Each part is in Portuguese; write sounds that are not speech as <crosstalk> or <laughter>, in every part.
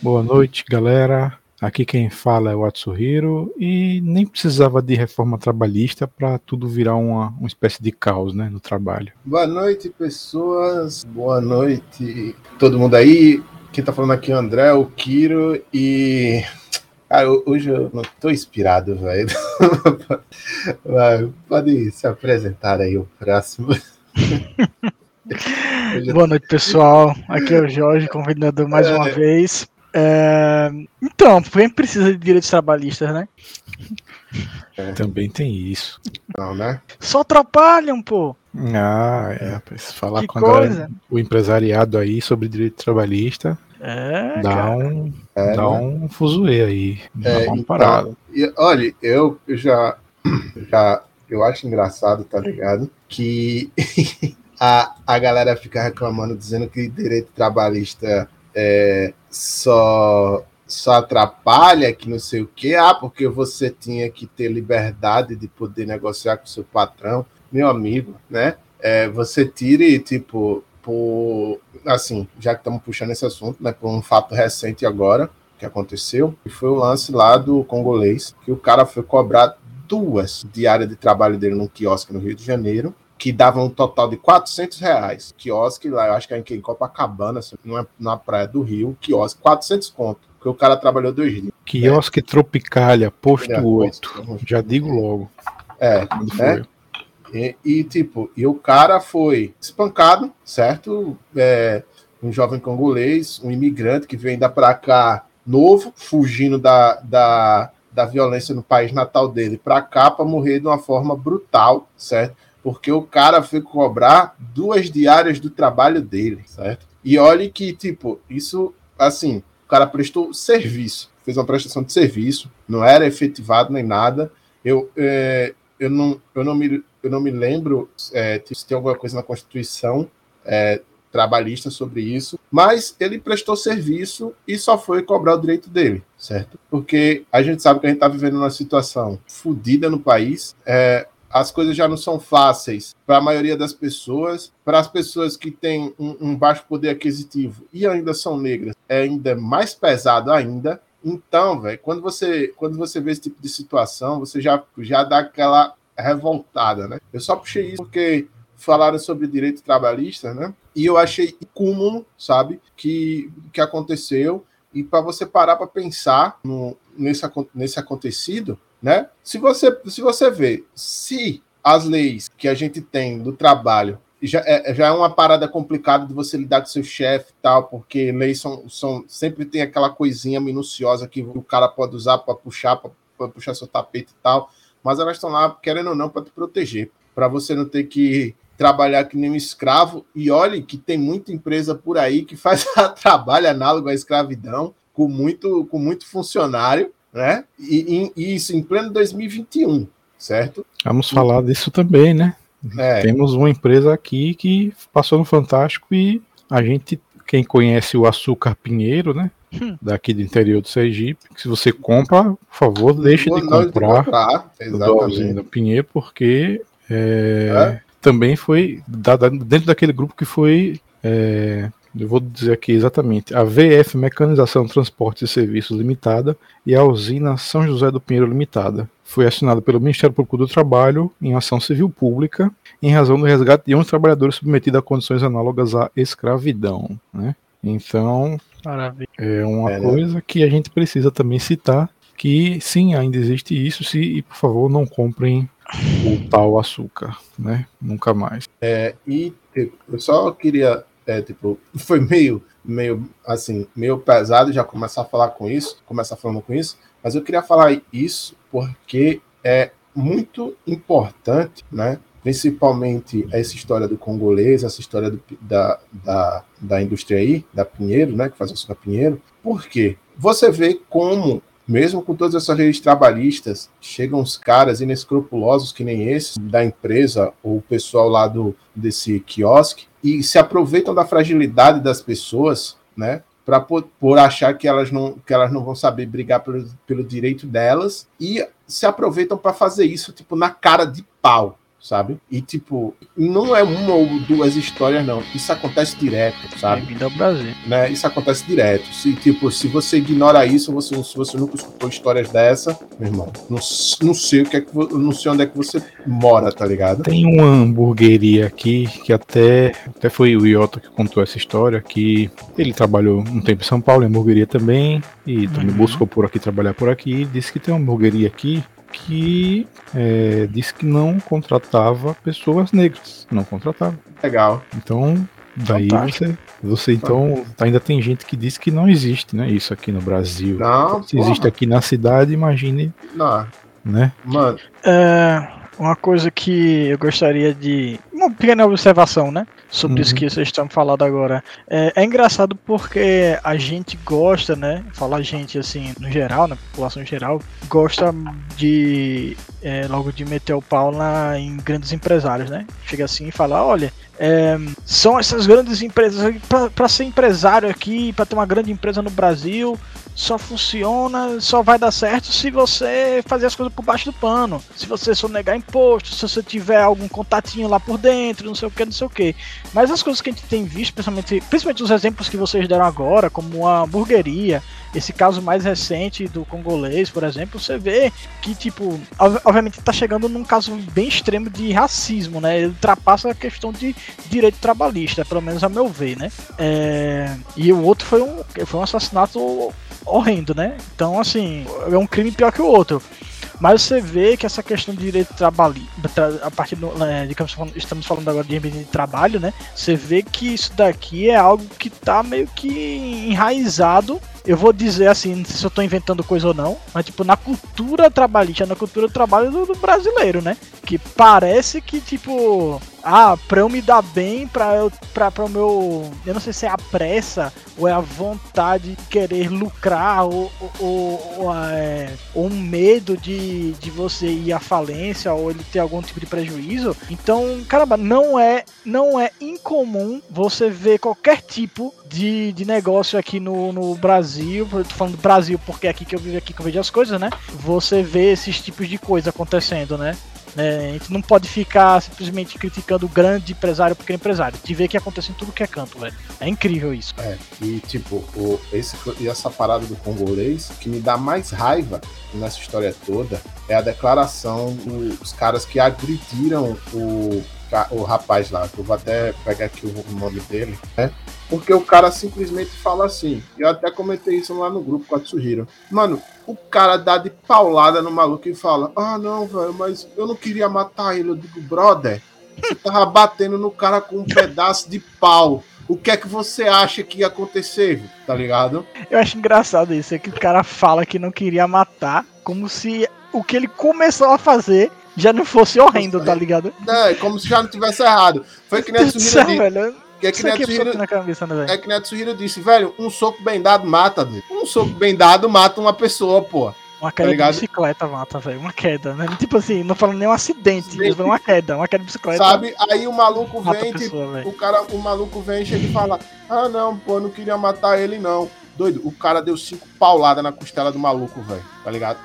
Boa noite, galera. Aqui quem fala é o Atsuhiro e nem precisava de reforma trabalhista para tudo virar uma, uma espécie de caos né, no trabalho. Boa noite, pessoas. Boa noite, todo mundo aí. Quem tá falando aqui é o André, o Kiro e. Cara, hoje eu não tô inspirado, velho. <laughs> Pode se apresentar aí o próximo. <laughs> Boa noite, pessoal. Aqui é o Jorge, convidado mais uma é... vez. É... Então, quem precisa de direitos trabalhistas, né? É. Também tem isso. Não, né? Só atrapalham, pô. Ah, é. Falar que com o empresariado aí sobre direito trabalhista. É, dá cara. um, é, dá né? um fuzuê aí. Dá é, uma então, parada. E, olha, eu, eu já, <clears throat> já. Eu acho engraçado, tá ligado? Que <laughs> a, a galera fica reclamando, dizendo que direito trabalhista é, só só atrapalha que não sei o que, ah, porque você tinha que ter liberdade de poder negociar com seu patrão, meu amigo, né? É, você tire, tipo, por assim, já que estamos puxando esse assunto, né, por um fato recente agora que aconteceu, que foi o lance lá do congolês, que o cara foi cobrar duas diárias de trabalho dele num quiosque no Rio de Janeiro, que dava um total de 400 reais. Quiosque lá, eu acho que é em Copacabana, assim, não é na praia do Rio, quiosque, 400 conto, porque o cara trabalhou dois dias. Quiosque né? Tropicália, posto é, 8, já digo logo. É, né? E, e, tipo, e o cara foi espancado, certo? É, um jovem congolês, um imigrante que veio ainda para cá novo, fugindo da, da, da violência no país natal dele para cá para morrer de uma forma brutal, certo? Porque o cara foi cobrar duas diárias do trabalho dele, certo? E olhe que, tipo, isso, assim, o cara prestou serviço, fez uma prestação de serviço, não era efetivado nem nada. Eu, é, eu, não, eu, não, me, eu não me lembro é, se tem alguma coisa na Constituição é, trabalhista sobre isso, mas ele prestou serviço e só foi cobrar o direito dele, certo? Porque a gente sabe que a gente está vivendo uma situação fodida no país. É, as coisas já não são fáceis para a maioria das pessoas, para as pessoas que têm um, um, baixo poder aquisitivo e ainda são negras, é ainda mais pesado ainda. Então, velho, quando você quando você vê esse tipo de situação, você já já dá aquela revoltada, né? Eu só puxei isso porque falaram sobre direito trabalhista, né? E eu achei cúmulo, sabe, que que aconteceu e para você parar para pensar no, nesse, nesse acontecido, né? Se você, se você vê, se as leis que a gente tem do trabalho já é, já é uma parada complicada de você lidar com seu chefe e tal, porque leis são, são sempre tem aquela coisinha minuciosa que o cara pode usar para puxar, para puxar seu tapete e tal, mas elas estão lá, querendo ou não, para te proteger, para você não ter que trabalhar que nem um escravo. E olhe que tem muita empresa por aí que faz <laughs> trabalho análogo à escravidão, com muito, com muito funcionário, né? E, e, isso em pleno 2021, certo? Vamos falar disso também, né? É. Temos uma empresa aqui que passou no Fantástico e a gente, quem conhece o açúcar Pinheiro, né? Hum. Daqui do interior do Sergipe, se você compra, por favor, deixe de comprar, de comprar do Pinheiro, porque é, é? também foi dentro daquele grupo que foi é, eu vou dizer aqui exatamente, a VF Mecanização, Transportes e Serviços Limitada e a usina São José do Pinheiro Limitada. Foi assinado pelo Ministério Público do Trabalho em ação civil pública em razão do resgate de 11 trabalhadores submetidos a condições análogas à escravidão. Né? Então, Maravilha. é uma é, né? coisa que a gente precisa também citar, que sim, ainda existe isso, se, e por favor não comprem o tal açúcar, né? Nunca mais. É, e eu só queria é, tipo, <laughs> foi meio, meio, assim, meio pesado já começar a falar com isso, começar falando com isso, mas eu queria falar isso porque é muito importante, né? Principalmente essa história do congolês, essa história do, da, da, da indústria aí, da Pinheiro, né? Que faz açúcar Pinheiro. Por quê? Você vê como mesmo com todas essas leis trabalhistas, chegam os caras inescrupulosos que nem esses da empresa ou o pessoal lá do desse quiosque e se aproveitam da fragilidade das pessoas, né? Para por, por, achar que elas não que elas não vão saber brigar pelo, pelo direito delas e se aproveitam para fazer isso tipo na cara de pau, sabe? E tipo, não é uma ou duas histórias, não. Isso acontece direto, sabe? Bem-vindo ao Brasil. Né? Isso acontece direto. Se, tipo, se você ignora isso, você, se você nunca escutou histórias dessa, meu irmão, não, não sei o que é que não sei onde é que você mora, tá ligado? Tem uma hamburgueria aqui que até, até foi o Iota que contou essa história, que ele trabalhou um tempo em São Paulo, em hamburgueria também, e também uhum. buscou por aqui trabalhar por aqui, e disse que tem uma hamburgueria aqui que é, disse que não contratava pessoas negras. Não contratava. Legal. Então, daí você, você então ainda tem gente que diz que não existe, né? Isso aqui no Brasil. Não. Se porra. existe aqui na cidade, imagine. Não. Né? Mano. É, uma coisa que eu gostaria de. Uma pequena observação, né? Sobre uhum. isso que vocês estão falando agora. É, é, engraçado porque a gente gosta, né? Falar gente assim, no geral, na população geral, gosta de é, logo de meter o pau na, em grandes empresários, né? Chega assim e fala: olha, é, são essas grandes empresas. Para ser empresário aqui, para ter uma grande empresa no Brasil, só funciona, só vai dar certo se você fazer as coisas por baixo do pano. Se você sonegar imposto, se você tiver algum contatinho lá por dentro, não sei o que, não sei o que. Mas as coisas que a gente tem visto, principalmente, principalmente os exemplos que vocês deram agora, como a hamburgueria, esse caso mais recente do congolês, por exemplo, você vê que, tipo, obviamente está chegando num caso bem extremo de racismo, né? Ele ultrapassa a questão de direito trabalhista, pelo menos a meu ver, né? É... E o outro foi um, foi um assassinato horrendo, né? Então, assim, é um crime pior que o outro. Mas você vê que essa questão de direito trabalho, a partir do, é, digamos, estamos falando agora de ambiente de trabalho, né? Você vê que isso daqui é algo que está meio que enraizado eu vou dizer assim, não sei se eu tô inventando coisa ou não, mas tipo, na cultura trabalhista, na cultura do trabalho do, do brasileiro, né? Que parece que, tipo, ah, pra eu me dar bem, pra, eu, pra, pra o meu. Eu não sei se é a pressa ou é a vontade de querer lucrar ou, ou, ou, é, ou um medo de, de você ir à falência ou ele ter algum tipo de prejuízo. Então, caramba, não é, não é incomum você ver qualquer tipo de, de negócio aqui no, no Brasil, eu tô falando do Brasil porque é aqui que eu vivo, aqui que eu vejo as coisas, né? Você vê esses tipos de coisa acontecendo, né? É, a gente não pode ficar simplesmente criticando o grande empresário porque pequeno empresário. De ver que acontece em tudo que é canto, velho. É incrível isso. É, e tipo, o, esse, e essa parada do congolês, que me dá mais raiva nessa história toda é a declaração dos caras que agrediram o o rapaz lá, eu vou até pegar aqui o nome dele, né? Porque o cara simplesmente fala assim. Eu até comentei isso lá no grupo com a Tsuhiro. Mano, o cara dá de paulada no maluco e fala: Ah, não, velho, mas eu não queria matar ele. Eu digo, brother, você tava batendo no cara com um pedaço de pau. O que é que você acha que ia acontecer, tá ligado? Eu acho engraçado isso, é que o cara fala que não queria matar, como se o que ele começou a fazer já não fosse horrendo, tá ligado? É, como se já não tivesse errado. Foi que nem a disse. É que, Netsuhiro, cabeça, né, é que Netsuhiro disse, velho, um soco bem dado mata, velho. Um soco bem dado mata uma pessoa, pô. Uma queda tá de bicicleta mata, velho. Uma queda, né? Tipo assim, não falando nem um acidente, mas uma queda, uma queda de bicicleta. Sabe? Aí o maluco vem, pessoa, tipo, o cara, o maluco vem, chega e fala: Ah, não, pô, não queria matar ele, não. Doido, o cara deu cinco pauladas na costela do maluco, velho. Tá ligado?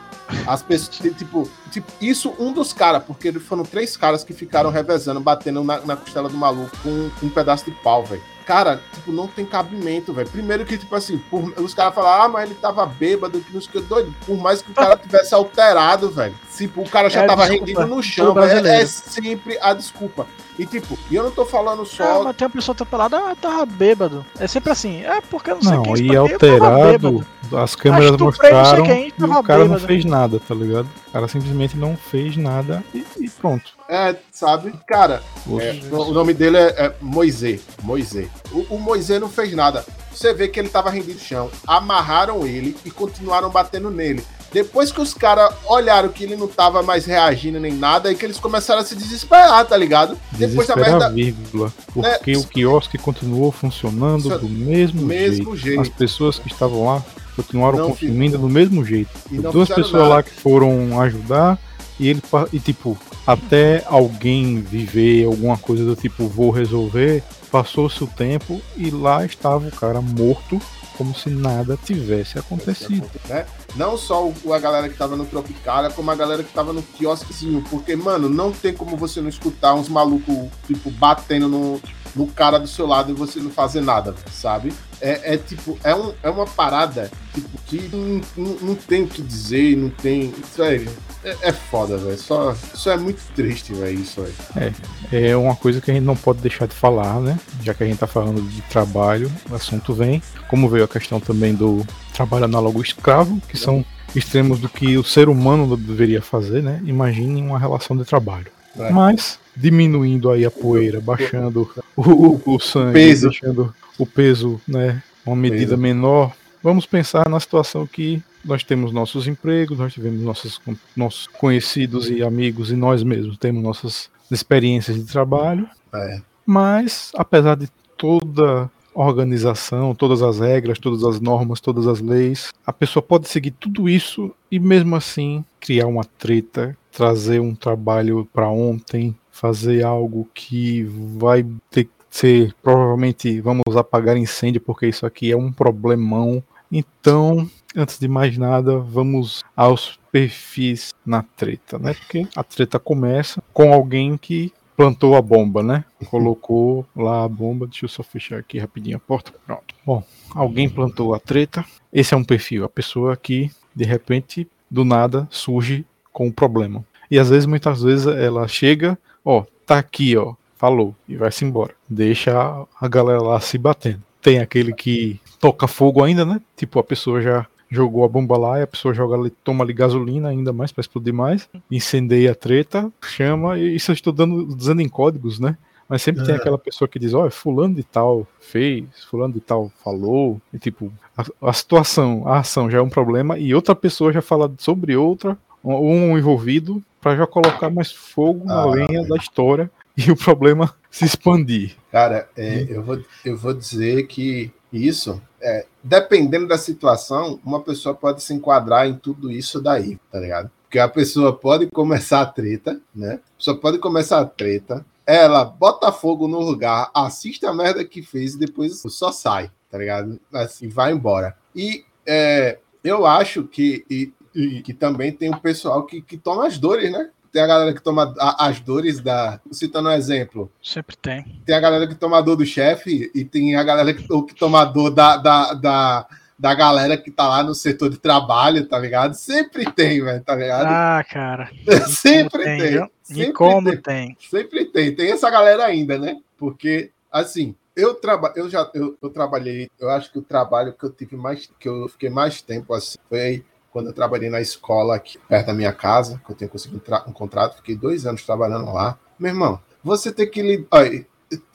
As pessoas, tipo, tipo, isso um dos caras, porque foram três caras que ficaram revezando, batendo na, na costela do maluco com, com um pedaço de pau, velho. Cara, tipo, não tem cabimento, velho. Primeiro que, tipo assim, por, os caras falam, ah, mas ele tava bêbado, que não sei o que, doido. Por mais que o cara tivesse alterado, velho. Tipo, o cara já é, tava desculpa, rendido no chão, velho. É, é sempre a desculpa. E tipo, e eu não tô falando só. Ah, mas tem uma pessoa atropelada, ah, tava bêbado. É sempre assim, é porque eu não sei não, quem e alterado, as câmeras mostraram e o cara bêbado. não fez nada, tá ligado? O cara simplesmente não fez nada e, e pronto. É, sabe? Cara, é, o nome dele é, é Moisés. Moisés. O, o Moisés não fez nada. Você vê que ele tava rendido no chão. Amarraram ele e continuaram batendo nele. Depois que os caras olharam que ele não tava mais reagindo nem nada, aí que eles começaram a se desesperar, tá ligado? Depois da merda. Vírgula, porque né? o quiosque continuou funcionando do mesmo, mesmo jeito. jeito. As pessoas que estavam lá continuaram não consumindo do mesmo jeito. Duas pessoas nada. lá que foram ajudar e ele e tipo até alguém viver alguma coisa do tipo vou resolver, passou-se o tempo e lá estava o cara morto como se nada tivesse acontecido. Né? Não só a galera que tava no Tropicália, como a galera que tava no quiosquezinho. Porque, mano, não tem como você não escutar uns malucos, tipo, batendo no, no cara do seu lado e você não fazer nada, sabe? É, é tipo, é, um, é uma parada tipo, que não, não, não tem o que dizer, não tem. Sério, é, é foda, velho. Só, só é muito triste, velho, isso aí. É, é uma coisa que a gente não pode deixar de falar, né? Já que a gente tá falando de trabalho, o assunto vem. Como veio a questão também do trabalho análogo escravo, que são extremos do que o ser humano deveria fazer, né? Imagine uma relação de trabalho. É. Mas diminuindo aí a poeira, baixando o, o, sangue, peso. deixando o peso, né, uma medida peso. menor. Vamos pensar na situação que nós temos nossos empregos, nós tivemos nossos, nossos conhecidos e amigos e nós mesmos temos nossas experiências de trabalho. É. Mas, apesar de toda organização, todas as regras, todas as normas, todas as leis, a pessoa pode seguir tudo isso e mesmo assim criar uma treta, trazer um trabalho para ontem, fazer algo que vai ter que ser provavelmente vamos apagar incêndio porque isso aqui é um problemão. Então, antes de mais nada, vamos aos perfis na treta, né? Porque a treta começa com alguém que plantou a bomba, né? <laughs> Colocou lá a bomba. Deixa eu só fechar aqui rapidinho a porta. Pronto. Bom, alguém plantou a treta. Esse é um perfil, a pessoa que de repente do nada surge com um problema. E às vezes, muitas vezes, ela chega, ó, tá aqui, ó, falou, e vai-se embora. Deixa a galera lá se batendo. Tem aquele que toca fogo ainda, né? Tipo, a pessoa já jogou a bomba lá e a pessoa joga ali, toma ali gasolina ainda mais para explodir mais, incendeia a treta, chama, e isso eu estou dando, dizendo em códigos, né? Mas sempre é. tem aquela pessoa que diz, ó, oh, fulano de tal fez, fulano de tal falou, e tipo, a, a, situação, a ação já é um problema, e outra pessoa já fala sobre outra, um envolvido, para já colocar mais fogo na ah, lenha é. da história <laughs> e o problema se expandir. Cara, é, eu, vou, eu vou dizer que isso, é, dependendo da situação, uma pessoa pode se enquadrar em tudo isso daí, tá ligado? Porque a pessoa pode começar a treta, né? A pessoa pode começar a treta, ela bota fogo no lugar, assiste a merda que fez e depois só sai, tá ligado? Assim, vai embora. E é, eu acho que, e, e, que também tem o pessoal que, que toma as dores, né? Tem a galera que toma as dores da. Citando um exemplo. Sempre tem. Tem a galera que toma a dor do chefe e tem a galera que, que toma a dor da, da, da, da galera que tá lá no setor de trabalho, tá ligado? Sempre tem, velho, tá ligado? Ah, cara. <laughs> sempre tem. tem sempre e como tem, tem. Sempre tem. Tem essa galera ainda, né? Porque, assim, eu, traba, eu já eu, eu, trabalhei, eu acho que o trabalho que eu tive mais, que eu fiquei mais tempo assim, foi quando eu trabalhei na escola aqui perto da minha casa, que eu tenho conseguido um, contrato, fiquei dois anos trabalhando lá. Meu irmão, você tem que lidar.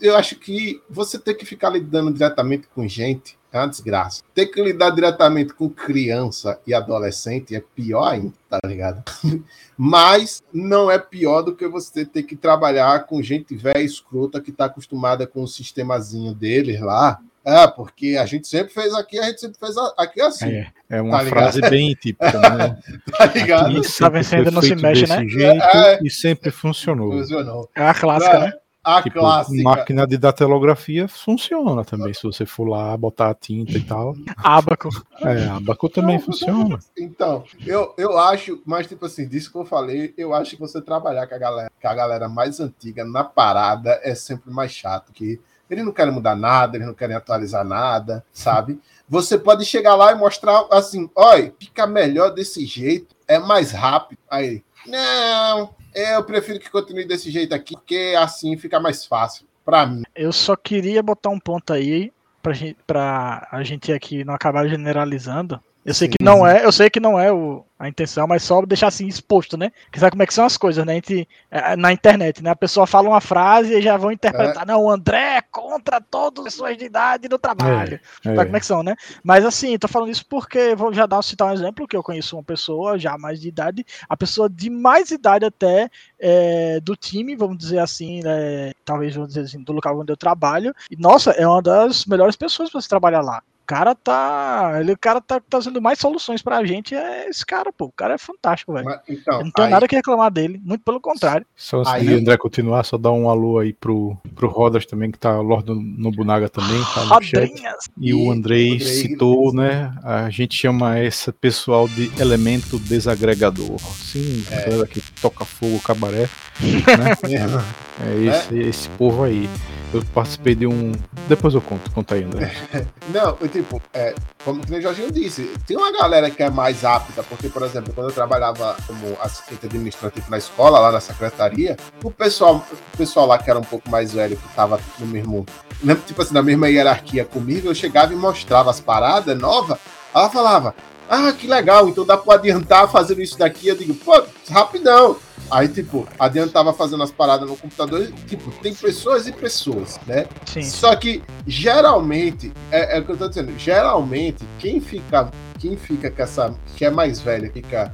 Eu acho que você tem que ficar lidando diretamente com gente é uma desgraça. Ter que lidar diretamente com criança e adolescente é pior ainda, tá ligado? <laughs> Mas não é pior do que você ter que trabalhar com gente velha escrota que tá acostumada com o sistemazinho deles lá é, porque a gente sempre fez aqui, a gente sempre fez aqui assim. É, é uma tá frase bem típica, né? <laughs> tá ligado? Tá vencendo, não se mexe, né? Jeito, é, e sempre funcionou. funcionou. É a clássica, é, né? A tipo, clássica. Máquina de datilografia funciona também, se você for lá botar a tinta e tal. Abaco. É, abaco também funciona. Então, eu, eu acho, mas tipo assim, disso que eu falei, eu acho que você trabalhar com a galera, com a galera mais antiga na parada é sempre mais chato, que eles não querem mudar nada, eles não querem atualizar nada, sabe? Você pode chegar lá e mostrar assim: olha, fica melhor desse jeito, é mais rápido. Aí, não, eu prefiro que continue desse jeito aqui, porque assim fica mais fácil para mim. Eu só queria botar um ponto aí pra a gente aqui não acabar generalizando. Eu sei Sim. que não é, eu sei que não é o, a intenção, mas só deixar assim exposto, né? Que sabe como é que são as coisas, né? Gente, é, na internet, né? A pessoa fala uma frase e já vão interpretar, é. não, o André é contra todas as pessoas de idade do trabalho. É. Sabe como é que são, né? Mas assim, tô falando isso porque vou já dar citar um exemplo que eu conheço uma pessoa já mais de idade, a pessoa de mais idade até é, do time, vamos dizer assim, né? talvez vamos dizer assim, do local onde eu trabalho. E nossa, é uma das melhores pessoas para se trabalhar lá cara tá. Ele, o cara tá trazendo mais soluções pra gente. É esse cara, pô. O cara é fantástico, velho. Então, não tenho aí... nada que reclamar dele. Muito pelo contrário. Só se aí... André continuar, só dar um alô aí pro, pro Rodas também, que tá Lord Nobunaga também. Tá no chat. E o Andrei citou, né? A gente chama esse pessoal de elemento desagregador. Sim, é. que toca fogo, cabaré. <laughs> Né? é esse, é. esse povo aí. Eu participei de um. Depois eu conto, conta André. <laughs> Não, tipo, é, como o Jorginho disse, tem uma galera que é mais apta, porque, por exemplo, quando eu trabalhava como assistente administrativo na escola, lá na secretaria, o pessoal, o pessoal lá que era um pouco mais velho, que tava no mesmo. Né, tipo assim, na mesma hierarquia comigo, eu chegava e mostrava as paradas novas, ela falava, ah, que legal, então dá para adiantar fazendo isso daqui. Eu digo, pô, rapidão. Aí, tipo, adiantava fazendo as paradas no computador. Tipo, tem pessoas e pessoas, né? Sim. Só que, geralmente, é, é o que eu tô dizendo, geralmente, quem fica, quem fica com essa, que é mais velha, fica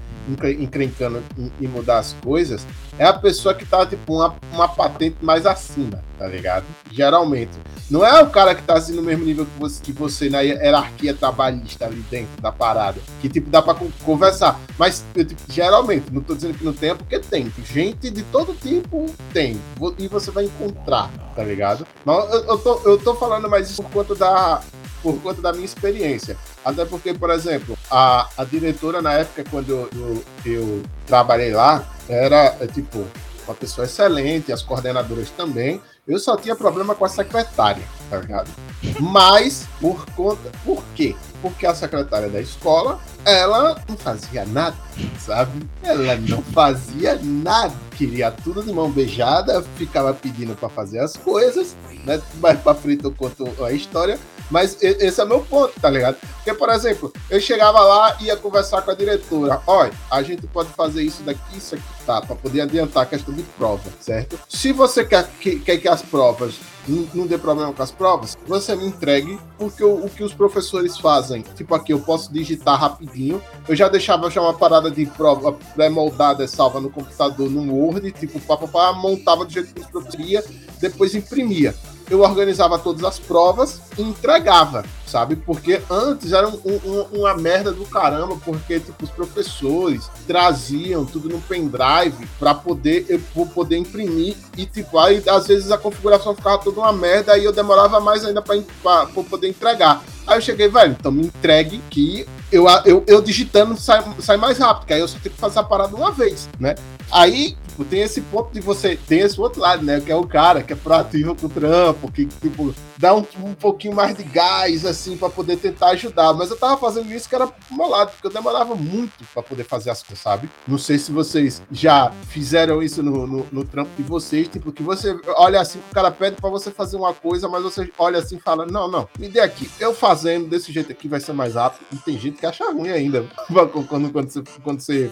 encrencando em, mudar as coisas, é a pessoa que tá, tipo, uma, uma patente mais acima, tá ligado? Geralmente. Não é o cara que tá assim no mesmo nível que você, que você na hierarquia trabalhista ali dentro da parada. Que, tipo, dá pra conversar. Mas, eu, tipo, geralmente, não tô dizendo que não tem, porque tem. Gente de todo tipo tem. E você vai encontrar, tá ligado? Mas eu, eu, tô, eu tô falando mais isso por conta da por conta da minha experiência. Até porque, por exemplo, a, a diretora, na época, quando eu, eu, eu trabalhei lá, era, é, tipo, uma pessoa excelente, as coordenadoras também. Eu só tinha problema com a secretária, tá ligado? Mas, por conta. Por quê? Porque a secretária da escola, ela não fazia nada, sabe? Ela não fazia nada. Queria tudo de mão beijada, ficava pedindo para fazer as coisas, né? Mais pra frente eu conto a história. Mas esse é o meu ponto, tá ligado? Porque, por exemplo, eu chegava lá e ia conversar com a diretora. Olha, a gente pode fazer isso daqui, isso aqui, tá? Para poder adiantar a questão de prova, certo? Se você quer que, quer que as provas não, não dê problema com as provas, você me entregue porque o, o, que os professores fazem. Tipo aqui, eu posso digitar rapidinho. Eu já deixava já uma parada de prova pré-moldada, salva no computador, no Word, tipo, papapá, montava do jeito que os professores queria, depois imprimia eu organizava todas as provas e entregava, sabe? Porque antes era um, um, uma merda do caramba, porque tipo, os professores traziam tudo no pendrive para poder eu poder imprimir e tipo, aí às vezes a configuração ficava toda uma merda, aí eu demorava mais ainda para poder entregar. Aí eu cheguei, velho, então me entregue que eu, eu, eu digitando sai, sai mais rápido, que aí eu só tenho que fazer a parada uma vez, né? Aí tipo, tem esse ponto de você. Tem esse outro lado, né? Que é o cara que é proativo com o trampo, que, tipo, dá um, um pouquinho mais de gás, assim, para poder tentar ajudar. Mas eu tava fazendo isso que era molado, porque eu demorava muito para poder fazer as coisas, sabe? Não sei se vocês já fizeram isso no, no, no trampo de vocês, tipo, que você olha assim, o cara pede para você fazer uma coisa, mas você olha assim e fala: Não, não, me dê aqui. Eu fazendo desse jeito aqui vai ser mais rápido. E tem gente que acha ruim ainda <laughs> quando, quando, você, quando você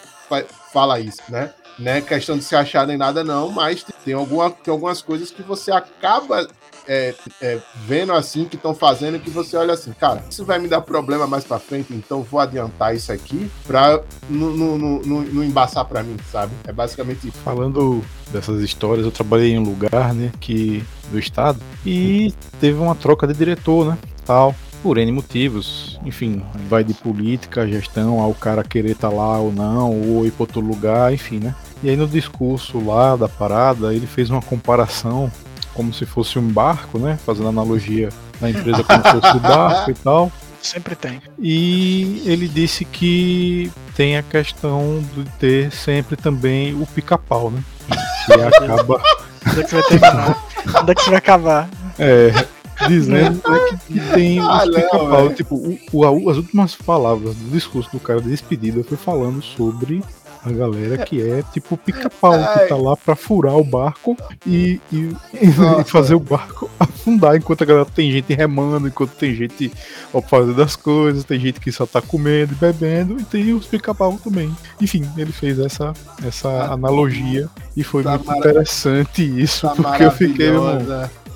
fala isso, né? Né? Questão de se achar nem nada, não, mas tem, alguma, tem algumas coisas que você acaba é, é, vendo assim que estão fazendo que você olha assim, cara, isso vai me dar problema mais para frente, então vou adiantar isso aqui pra não embaçar para mim, sabe? É basicamente isso. Falando dessas histórias, eu trabalhei em um lugar, né, que do estado e teve uma troca de diretor, né, tal por N motivos. Enfim, vai de política, gestão, ao cara querer estar tá lá ou não, ou ir para outro lugar, enfim, né? E aí no discurso lá da parada, ele fez uma comparação como se fosse um barco, né? Fazendo analogia da empresa como se fosse um <laughs> barco e tal. Sempre tem. E ele disse que tem a questão de ter sempre também o pica-pau, né? Que acaba. <laughs> Onde é que vai terminar? Onde é que vai acabar? É, dizendo <laughs> né, que tem ah, os pica-pau. Tipo, o, o, as últimas palavras do discurso do cara de despedida foi falando sobre a galera que é tipo pica-pau, que tá lá pra furar o barco e, e, <laughs> e, fazer o barco <laughs> afundar, enquanto a galera tem gente remando, enquanto tem gente ó, fazendo as coisas, tem gente que só tá comendo e bebendo, e tem os pica-pau também. Enfim, ele fez essa, essa tá. analogia e foi tá muito interessante isso, tá porque eu fiquei, irmão,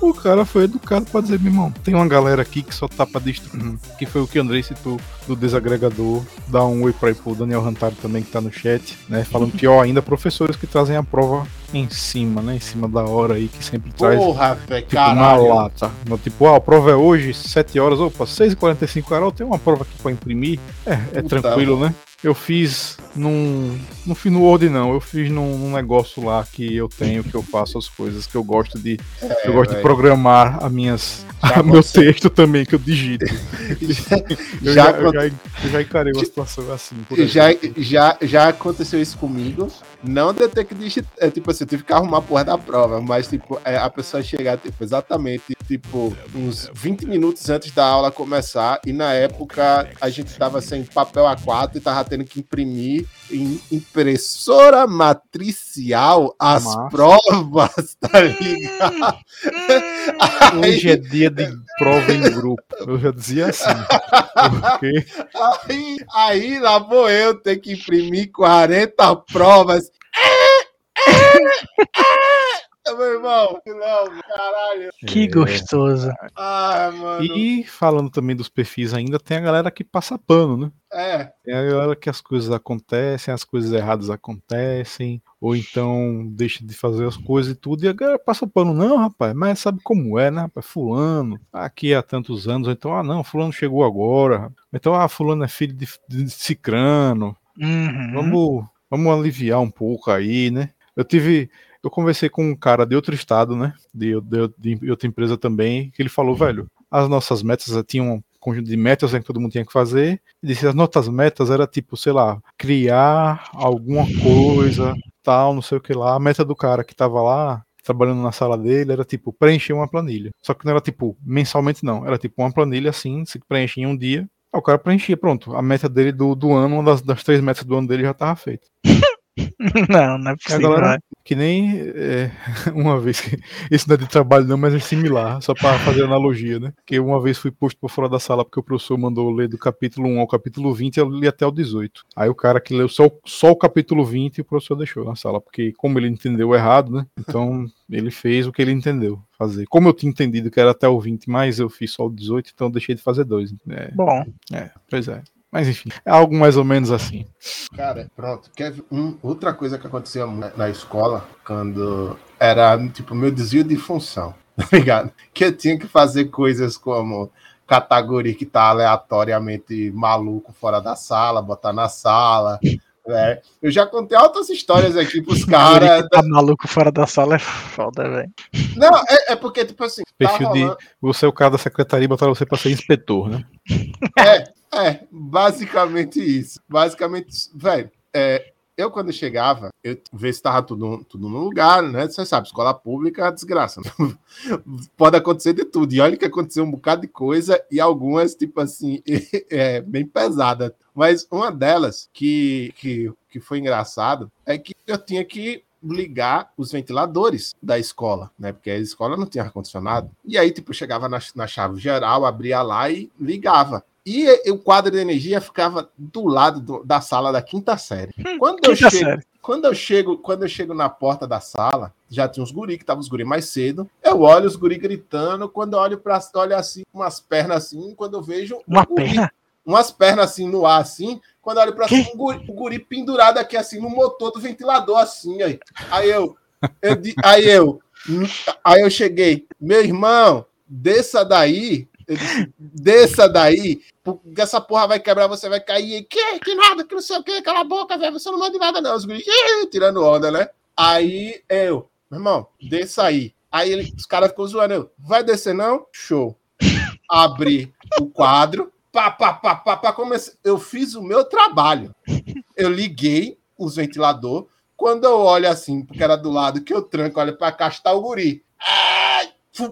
o cara foi educado pra dizer, meu irmão, tem uma galera aqui que só tá pra destruir. Uhum. Que foi o que o Andrei citou do desagregador. Dá um oi pra aí pro Daniel Rantaro também que tá no chat, né? Falando pior ainda, professores que trazem a prova em cima, né? Em cima da hora aí que sempre traz. Porra, velho, tipo, na lata. Tipo, ah, a prova é hoje, 7 horas, opa, 6h45, Carol, tem uma prova aqui pra imprimir. É, é tranquilo, né? Eu fiz num. Não fiz no Word, não. Eu fiz num, num, negócio lá que eu tenho, que eu faço as coisas, que eu gosto de. É, eu gosto véio. de programar as minhas. a <laughs> meu texto também, que eu digito. <laughs> eu, já, já, eu, já, eu já encarei uma situação assim. já, já, já aconteceu isso comigo. Não de eu ter que digitar. É, tipo assim, eu tive que arrumar a porra da prova, mas, tipo, é, a pessoa chegar, tipo, exatamente, tipo, uns 20 minutos antes da aula começar, e na época a gente tava sem papel A4 e tava tendo que imprimir em impressora matricial as Massa. provas, <laughs> tá ligado? Hoje é dia de prova em grupo. Eu já dizia assim. Porque... Aí, aí lá vou eu ter que imprimir 40 provas. Meu irmão, não, caralho. Que é. gostoso. Ah, mano. E falando também dos perfis ainda, tem a galera que passa pano, né? É. Tem a galera que as coisas acontecem, as coisas erradas acontecem, ou então deixa de fazer as coisas e tudo, e a galera passa pano, não, rapaz, mas sabe como é, né, rapaz? Fulano, aqui há tantos anos, então, ah, não, Fulano chegou agora, então, ah, Fulano é filho de, de Cicrano, uhum. vamos, vamos aliviar um pouco aí, né? Eu tive, eu conversei com um cara de outro estado, né? De, de, de outra empresa também, que ele falou, velho, as nossas metas tinham um conjunto de metas né, que todo mundo tinha que fazer. E disse as nossas metas era tipo, sei lá, criar alguma coisa, tal, não sei o que lá. A meta do cara que tava lá trabalhando na sala dele era tipo preencher uma planilha. Só que não era tipo mensalmente não, era tipo uma planilha assim, se preenche em um dia. o cara preenchia, pronto. A meta dele do, do ano, uma das, das três metas do ano dele já tava feita. <laughs> Não, não é possível. Galera, né? Que nem é, <laughs> uma vez, isso não é de trabalho não, mas é similar, só para fazer analogia, né? Que uma vez fui posto por fora da sala porque o professor mandou ler do capítulo 1 ao capítulo 20 e eu li até o 18. Aí o cara que leu só, só o capítulo 20 e o professor deixou na sala, porque como ele entendeu errado, né? Então ele fez o que ele entendeu fazer. Como eu tinha entendido que era até o 20, mas eu fiz só o 18, então eu deixei de fazer dois. É, Bom. É, pois é. Mas enfim, é algo mais ou menos assim. Cara, pronto. Quer um, outra coisa que acontecia na escola, quando era tipo meu desvio de função, <laughs> tá ligado? Que eu tinha que fazer coisas como categoria que tá aleatoriamente maluco fora da sala, botar na sala. Né? Eu já contei outras histórias aqui pros <laughs> caras. Tá maluco fora da sala é foda, velho. Não, é, é, porque, tipo assim. Perfil tá de. Você é o cara da secretaria botar você pra ser inspetor, né? É, é, basicamente isso. Basicamente, velho, é, eu quando chegava, eu ver se tava tudo, tudo no lugar, né? Você sabe, escola pública é desgraça. Né? <laughs> Pode acontecer de tudo. E olha que aconteceu um bocado de coisa e algumas, tipo assim, <laughs> é, bem pesada. Mas uma delas que, que, que foi engraçado é que eu tinha que ligar os ventiladores da escola, né? Porque a escola não tinha ar-condicionado. E aí, tipo, chegava na, na chave geral, abria lá e ligava. E o quadro de energia ficava do lado do, da sala da quinta série. Hum, quando quinta eu chego, série. quando eu chego, quando eu chego na porta da sala, já tinha uns guri que estavam os guri mais cedo. Eu olho os guri gritando, quando eu olho para olho assim, umas pernas assim, quando eu vejo uma um guri, perna? umas pernas assim no ar assim, quando eu olho para cima, um guri, um guri pendurado aqui assim no motor do ventilador assim aí. Aí eu, eu aí eu, aí eu cheguei, meu irmão, desça daí Desça daí, porque essa porra vai quebrar, você vai cair. Que, que nada, que não sei o que, cala a boca, velho. Você não manda nada, não. Os guris, tirando onda, né? Aí eu, meu irmão, desça aí. Aí ele, os caras ficam zoando. Eu, vai descer, não? Show. Abri o quadro, pá, pá, pá, pá, pá, comecei. Eu fiz o meu trabalho. Eu liguei os ventilador. Quando eu olho assim, porque era do lado que eu tranco, olha pra cá, está o guri.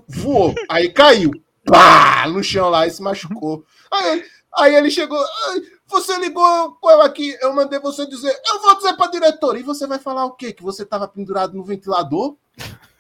Voou. Aí caiu pá, no chão lá e se machucou. Aí, aí ele chegou, você ligou eu aqui, eu mandei você dizer, eu vou dizer pra diretora. E você vai falar o quê? Que você tava pendurado no ventilador?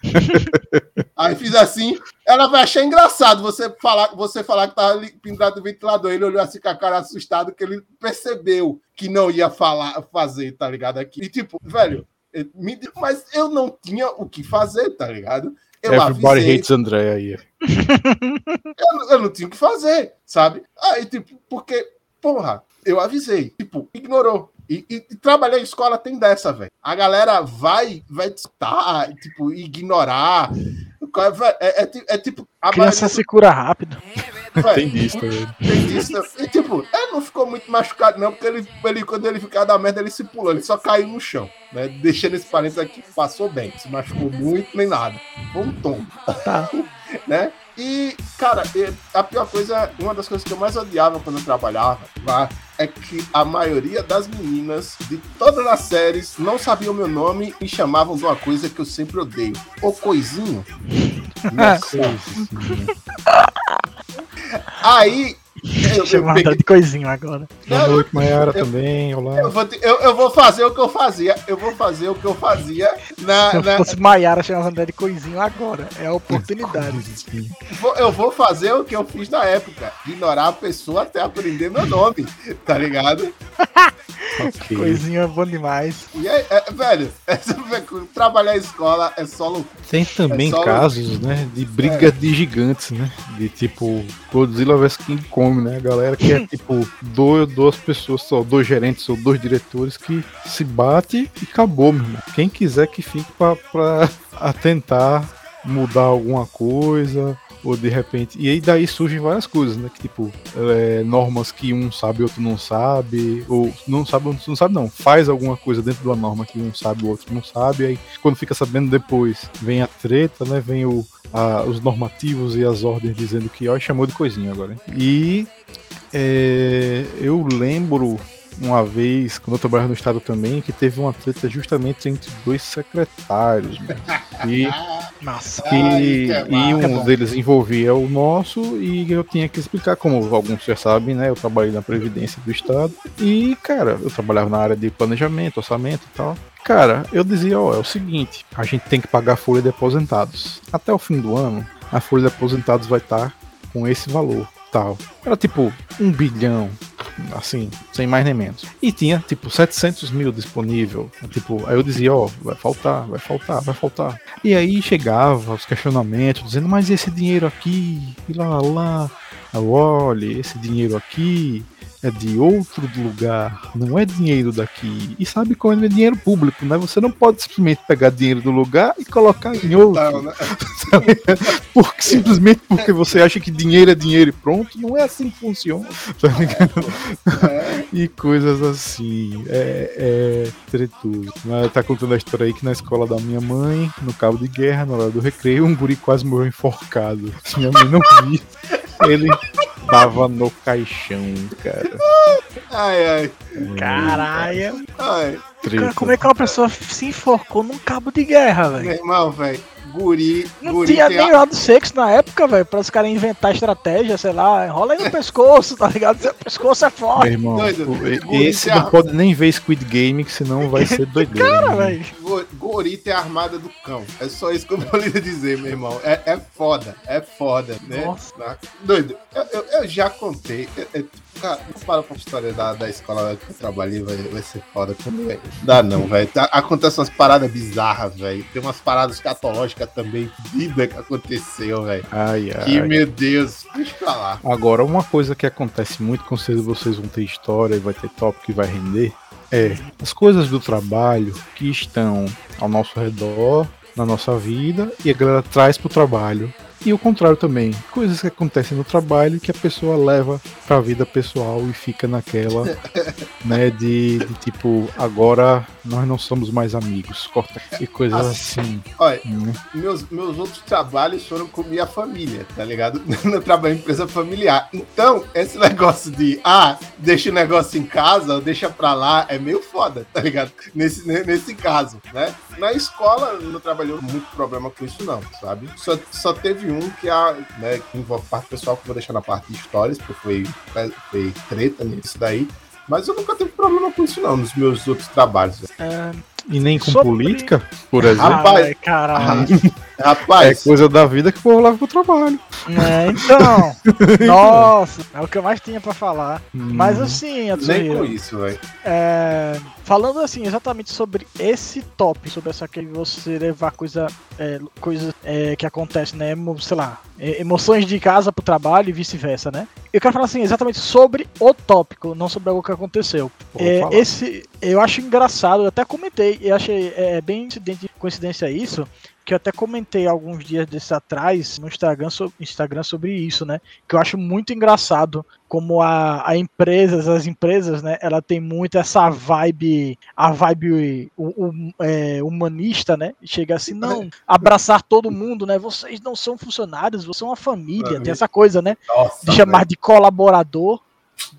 <laughs> Aí fiz assim, ela vai achar engraçado você falar, você falar que tava pendurado no ventilador. Ele olhou assim com a cara assustado, que ele percebeu que não ia falar, fazer, tá ligado? Aqui. E tipo, velho, me, mas eu não tinha o que fazer, tá ligado? Eu Everybody avisei. hates André aí. <laughs> eu, eu não tinha o que fazer, sabe? Aí, tipo, porque, porra, eu avisei. Tipo, ignorou. E, e, e, trabalhar em escola tem dessa, velho. A galera vai, vai estar, tipo, ignorar. É, é, é, é tipo. A criança maioria... se cura rápido. Tem disso também. Tem disso. E tipo, ele não ficou muito machucado, não, porque ele, ele, quando ele ficava da merda, ele se pulou, ele só caiu no chão. Né? Deixando esse parênteses aqui, passou bem. Se machucou muito, nem nada. Foi um tom. Tá. <laughs> né? E, cara, a pior coisa, uma das coisas que eu mais odiava quando eu trabalhava lá é que a maioria das meninas de todas as séries não sabiam meu nome e chamavam de uma coisa que eu sempre odeio: o coisinho. <laughs> <laughs> Aí <laughs> eu, peguei... de coisinho agora. Boa noite, Mayara também. Olá. Eu vou, eu, eu vou, fazer o que eu fazia. Eu vou fazer o que eu fazia na. Se na... fosse Maiara chamando de coisinho agora. É a oportunidade. eu vou fazer o que eu fiz na época. Ignorar a pessoa até aprender meu nome. Tá ligado? okay. Coisinho é bom demais. E é, é velho, <laughs> é, trabalhar em escola é só loucura. Tem também é casos, né? De briga é. de gigantes, né? De tipo Godzilla vs King Kong, né? A galera que é <laughs> tipo dois, duas pessoas só, dois gerentes ou dois diretores que se bate e acabou, meu irmão. Quem quiser que fique pra, pra tentar mudar alguma coisa ou de repente. E aí daí surgem várias coisas, né? Que tipo, é, normas que um sabe e outro não sabe, ou não sabe, não sabe, não. Faz alguma coisa dentro de uma norma que um sabe e o outro não sabe, aí quando fica sabendo depois, vem a treta, né? Vem o, a, os normativos e as ordens dizendo que, ó, chamou de coisinha agora. Hein? E é, eu lembro uma vez, quando eu trabalhava no estado também, que teve uma treta justamente entre dois secretários. Né? E, <laughs> Nossa. Que, Ai, e um deles envolvia o nosso e eu tinha que explicar, como alguns já sabem, né? Eu trabalhei na Previdência do Estado e, cara, eu trabalhava na área de planejamento, orçamento e tal. Cara, eu dizia, ó, é o seguinte, a gente tem que pagar a folha de aposentados. Até o fim do ano, a folha de aposentados vai estar com esse valor tal. Era tipo um bilhão, assim, sem mais nem menos. E tinha tipo 700 mil disponível. Tipo, aí eu dizia, ó, oh, vai faltar, vai faltar, vai faltar. E aí chegava os questionamentos, dizendo, mas esse dinheiro aqui, e lá, lá. Olha, esse dinheiro aqui é de outro lugar, não é dinheiro daqui. E sabe quando é dinheiro público, né? Você não pode simplesmente pegar dinheiro do lugar e colocar em outro. Não, né? <laughs> porque, simplesmente porque você acha que dinheiro é dinheiro e pronto, não é assim que funciona. Tá ligado? É. <laughs> E coisas assim. É, é tretudo. Tá contando a história aí que na escola da minha mãe, no cabo de guerra, na hora do recreio, um guri quase morreu enforcado. Minha mãe não viu. Ele tava no caixão, cara. Ai, ai. Caralho. Ai. Como é que uma pessoa se enforcou num cabo de guerra, velho? Meu irmão, velho guri. Não guri tinha nem a... lado sexo na época, velho, pra os caras inventar estratégia, sei lá, enrola aí no pescoço, tá ligado? Seu pescoço é forte. Meu irmão, Doido, esse não pode nem ver Squid Game, que senão vai ser doideira. Cara, velho. Guri tem a armada do cão. É só isso que eu <laughs> vou lhe dizer, meu irmão. É, é foda, é foda, né? Nossa. Doido, eu, eu, eu já contei. Eu, Cara, para pra história da, da escola que eu trabalhei, vai, vai ser foda também. Dá não, velho. Tá, acontecem umas paradas bizarras, velho. Tem umas paradas catológicas também, vida que aconteceu, velho. Ai, ai. Que, meu Deus, deixa eu falar. Agora, uma coisa que acontece muito com vocês, vocês vão ter história e vai ter tópico que vai render, é. As coisas do trabalho que estão ao nosso redor, na nossa vida, e a galera traz pro trabalho e o contrário também. Coisas que acontecem no trabalho que a pessoa leva pra vida pessoal e fica naquela, <laughs> né, de, de tipo, agora nós não somos mais amigos, corta e coisas assim. assim. Olha, né? meus, meus outros trabalhos foram com minha família, tá ligado? <laughs> No trabalho em empresa familiar. Então, esse negócio de, ah, deixa o negócio em casa deixa pra lá, é meio foda, tá ligado? Nesse, nesse caso, né? Na escola não trabalhou muito problema com isso, não, sabe? Só, só teve um que, a, né, que envolve parte pessoal, que eu vou deixar na parte de histórias, porque foi, foi treta nisso daí. Mas eu nunca tive problema com isso, não, nos meus outros trabalhos. É, e nem com Sobre... política, por exemplo? Rapaz, caralho. <laughs> Rapaz. É coisa da vida que o povo leva pro trabalho. É, então. <laughs> nossa, é o que eu mais tinha pra falar. Hum, Mas assim, Nem com isso, velho. É, falando assim, exatamente sobre esse top, sobre essa que você levar coisa, é, coisa é, que acontece, né? Sei lá, emoções de casa pro trabalho e vice-versa, né? Eu quero falar assim, exatamente sobre o tópico, não sobre algo que aconteceu. É, esse, eu acho engraçado, eu até comentei, eu achei é, bem coincidência isso, que eu até comentei alguns dias desses atrás no Instagram, so, Instagram sobre isso, né? Que eu acho muito engraçado como a, a empresas, as empresas, né? Ela tem muito essa vibe, a vibe o, o, é, humanista, né? Chega assim, não, abraçar todo mundo, né? Vocês não são funcionários, vocês são uma família. Tem essa coisa, né? Nossa, de chamar de colaborador,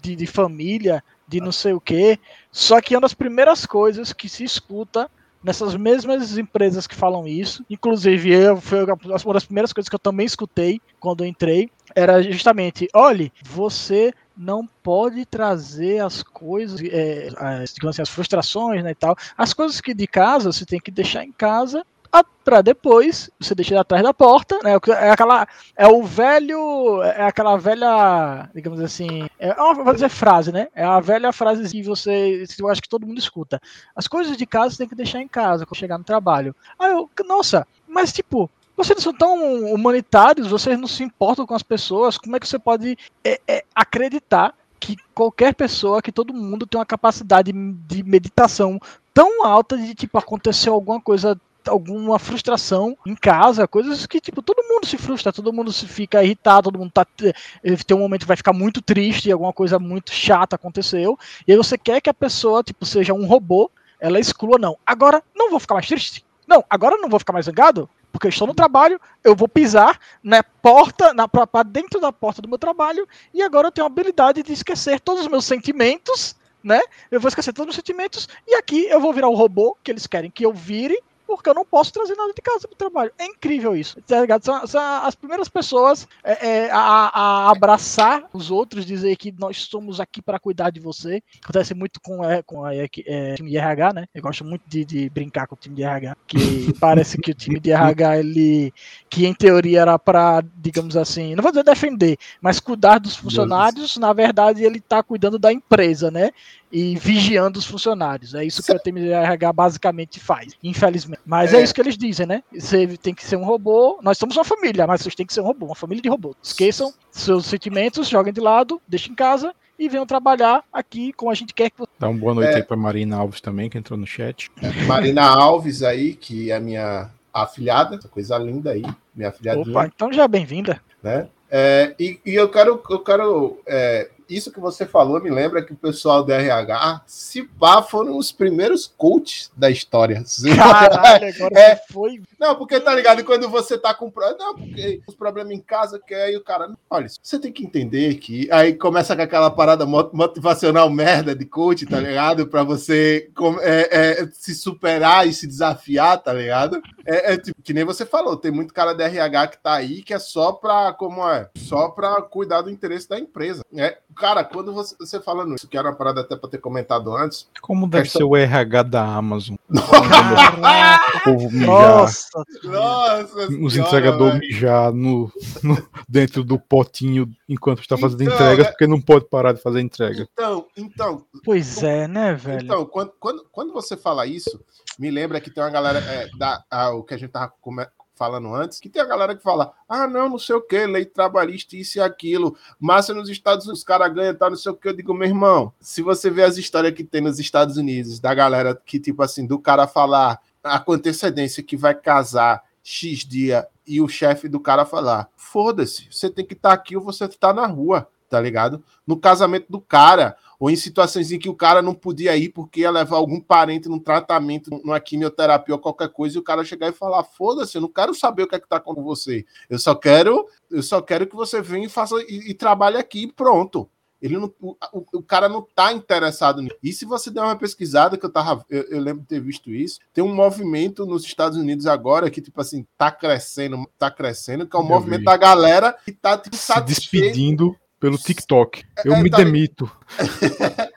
de, de família, de não sei o quê. Só que é uma das primeiras coisas que se escuta nessas mesmas empresas que falam isso. Inclusive, eu, foi uma das primeiras coisas que eu também escutei quando entrei. Era justamente, olhe, você não pode trazer as coisas, é, as, assim, as frustrações né, e tal. As coisas que de casa você tem que deixar em casa para depois você deixar atrás da porta, né? É aquela é o velho é aquela velha, digamos assim, é uma vou dizer frase, né? É a velha frase que você, que eu acho que todo mundo escuta. As coisas de casa você tem que deixar em casa quando chegar no trabalho. Aí eu, nossa, mas tipo, vocês não são tão humanitários, vocês não se importam com as pessoas, como é que você pode é, é, acreditar que qualquer pessoa, que todo mundo tem uma capacidade de meditação tão alta de tipo acontecer alguma coisa alguma frustração em casa, coisas que, tipo, todo mundo se frustra, todo mundo se fica irritado, todo mundo tá. Eh, tem um momento que vai ficar muito triste, alguma coisa muito chata aconteceu, e aí você quer que a pessoa, tipo, seja um robô, ela exclua, não. Agora não vou ficar mais triste. Não, agora não vou ficar mais zangado, porque eu estou no trabalho, eu vou pisar na porta, na para dentro da porta do meu trabalho, e agora eu tenho a habilidade de esquecer todos os meus sentimentos, né? Eu vou esquecer todos os meus sentimentos, e aqui eu vou virar o robô que eles querem que eu vire, porque eu não posso trazer nada de casa pro trabalho. É incrível isso, tá ligado? São, são as primeiras pessoas é, é, a, a, abraçar os outros, dizer que nós somos aqui para cuidar de você. Acontece muito com, é, com a é, é time de RH, né? Eu gosto muito de, de, brincar com o time de RH, que <laughs> parece que o time de RH, ele, que em teoria era para, digamos assim, não vou dizer defender, mas cuidar dos funcionários, na verdade ele tá cuidando da empresa, né? E vigiando os funcionários. É isso que o time de RH basicamente faz, infelizmente. Mas é. é. isso que eles dizem, né? Você tem que ser um robô. Nós somos uma família, mas vocês têm que ser um robô, uma família de robôs. Esqueçam seus sentimentos, joguem de lado, deixem em casa e venham trabalhar aqui como a gente quer que você. Dá uma boa noite é. aí para Marina Alves também, que entrou no chat. Marina Alves aí, que é minha afilhada, coisa linda aí, minha afilhada. Opa, então já bem-vinda. Né? É, e, e, eu quero, eu quero é, isso que você falou me lembra que o pessoal do RH, se pá, foram os primeiros coaches da história. Caralho, <laughs> agora é, foi. Não, porque tá ligado? Quando você tá com. Não, porque os problemas em casa que aí o cara. Olha, você tem que entender que. Aí começa com aquela parada motivacional merda de coach, tá ligado? Pra você é, é, se superar e se desafiar, tá ligado? É, é tipo, que nem você falou, tem muito cara da RH que tá aí que é só pra. Como é? Só pra cuidar do interesse da empresa. É, Cara, quando você, você falando isso, que era uma parada até pra ter comentado antes. Como deve questão... ser o RH da Amazon? <laughs> o povo mijar. Nossa, nossa os entregadores mijar no, no, dentro do potinho enquanto está fazendo então, entregas, é... porque não pode parar de fazer entrega. Então, então. Pois é, né, velho? Então, quando, quando, quando você fala isso, me lembra que tem uma galera é, da, a, o que a gente tava falando antes, que tem a galera que fala: ah, não, não sei o que, lei trabalhista, isso e aquilo, massa nos Estados Unidos, os caras ganham, tá, não sei o que. Eu digo, meu irmão, se você vê as histórias que tem nos Estados Unidos, da galera que, tipo assim, do cara falar a antecedência que vai casar X dia e o chefe do cara falar: foda-se, você tem que estar tá aqui ou você está na rua, tá ligado? No casamento do cara, ou em situações em que o cara não podia ir porque ia levar algum parente num tratamento, numa quimioterapia ou qualquer coisa, e o cara chegar e falar: foda-se, eu não quero saber o que é que tá com você. Eu só quero, eu só quero que você venha e faça e, e trabalhe aqui e pronto. Ele não, o, o, cara não tá interessado nisso. E se você der uma pesquisada, que eu tava. Eu, eu, lembro de ter visto isso, tem um movimento nos Estados Unidos agora que, tipo assim, tá crescendo, tá crescendo, que é o um movimento vi. da galera que tá tipo, se despedindo pelo TikTok. Eu é, me tá... demito.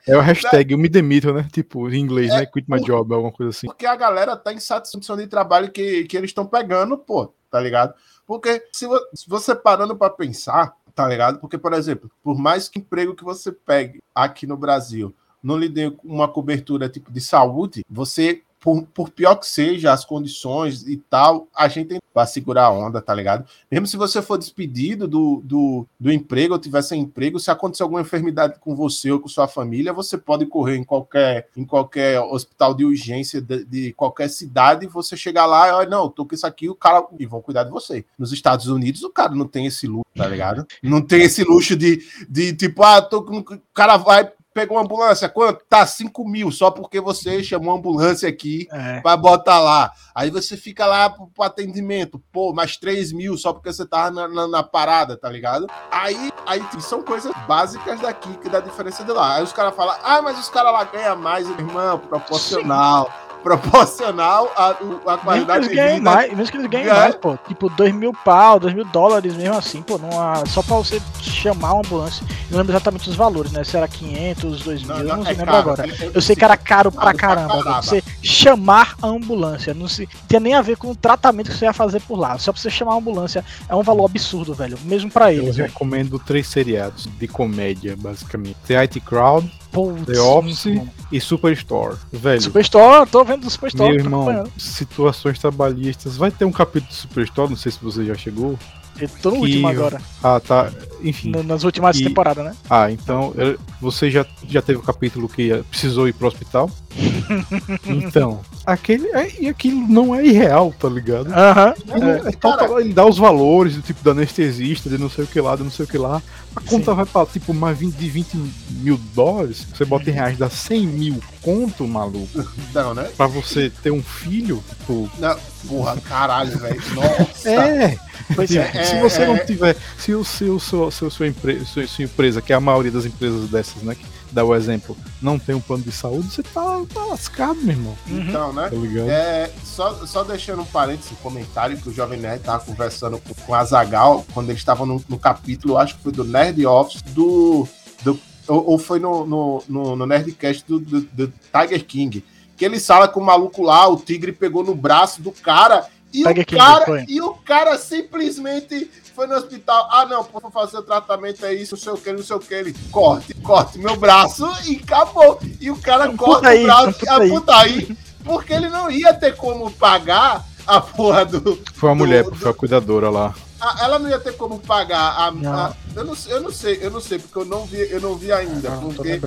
é o hashtag, eu me demito, né? Tipo, em inglês, é, né? Quit my job, alguma coisa assim. Porque a galera tá em satisfação de trabalho que, que eles estão pegando, pô. tá ligado? Porque se você parando para pensar, tá ligado? Porque, por exemplo, por mais que emprego que você pegue aqui no Brasil não lhe dê uma cobertura tipo de saúde, você por, por, pior que seja as condições e tal, a gente tem para segurar a onda, tá ligado? Mesmo se você for despedido do, do, do emprego ou tiver sem emprego, se acontecer alguma enfermidade com você ou com sua família, você pode correr em qualquer, em qualquer hospital de urgência de, de qualquer cidade, você chegar lá e olha, não, tô com isso aqui, o cara e vão cuidar de você. Nos Estados Unidos, o cara não tem esse luxo, tá ligado? Não tem esse luxo de, de tipo, ah, tô, o cara vai pegou uma ambulância, quanto? Tá 5 mil, só porque você chamou a ambulância aqui é. para botar lá. Aí você fica lá pro, pro atendimento, pô, mais 3 mil só porque você tava na, na, na, parada, tá ligado? Aí, aí são coisas básicas daqui que dá diferença de lá. Aí os caras falam, ah, mas os caras lá ganham mais, irmão, proporcional. Sim proporcional à, à qualidade de vida. Mais, mesmo que eles ganhem mais, pô. Tipo, 2 mil pau, 2 mil dólares mesmo assim, pô. Numa, só pra você chamar uma ambulância. Eu não lembro exatamente os valores, né? Se era 500, 2 mil, não, não, não é lembro caro, agora. Eu sei que era caro pra caramba. Pra você chamar a ambulância. Não se, tinha nem a ver com o tratamento que você ia fazer por lá. Só pra você chamar a ambulância é um valor absurdo, velho. Mesmo pra eles. Eu recomendo três seriados de comédia, basicamente. The IT Crowd, Putz, The Office e Superstore. Velho. Superstore, tô vendo do Superstore. Meu irmão, situações trabalhistas. Vai ter um capítulo do Superstore, não sei se você já chegou. Eu tô no que... último agora. Ah, tá. Enfim. No, nas últimas e... temporadas, né? Ah, então você já, já teve o um capítulo que precisou ir pro hospital? <laughs> então, aquele é, e aquilo não é irreal, tá ligado? Aham. Uh -huh. é, é, total, ele dá os valores do tipo da anestesista, de não sei o que lá, de não sei o que lá. A conta Sim. vai pra tipo mais 20, de 20 mil dólares. Você bota em reais, dá 100 mil conto, maluco. <laughs> Não, né? Pra você ter um filho, tipo. Não, porra, caralho, velho. Nossa. É. Pois é, se você é, não tiver, se o seu, seu, seu, sua, sua, sua empresa, que é a maioria das empresas dessas, né, que dá o exemplo, não tem um plano de saúde, você tá, tá lascado, meu irmão. Uhum. Então, né? Tá é, só, só deixando um parênteses, um comentário que o Jovem Nerd tava conversando com, com a Zagal quando eles estavam no, no, capítulo, acho que foi do Nerd Office, do. do ou, ou foi no, no, no, no Nerdcast do, do, do Tiger King. Que ele fala com o maluco lá, o tigre pegou no braço do cara e o, cara, e o cara simplesmente foi no hospital. Ah, não, por fazer o tratamento é isso, não sei o que, não sei o que. Ele corte, corte meu braço e acabou. E o cara não corta o braço e aponta aí, porque ele não ia ter como pagar a porra do. Foi a mulher, do, foi a cuidadora lá ela não ia ter como pagar a, a, eu, não, eu não sei, eu não sei, porque eu não vi, eu não vi ainda. Não, porque...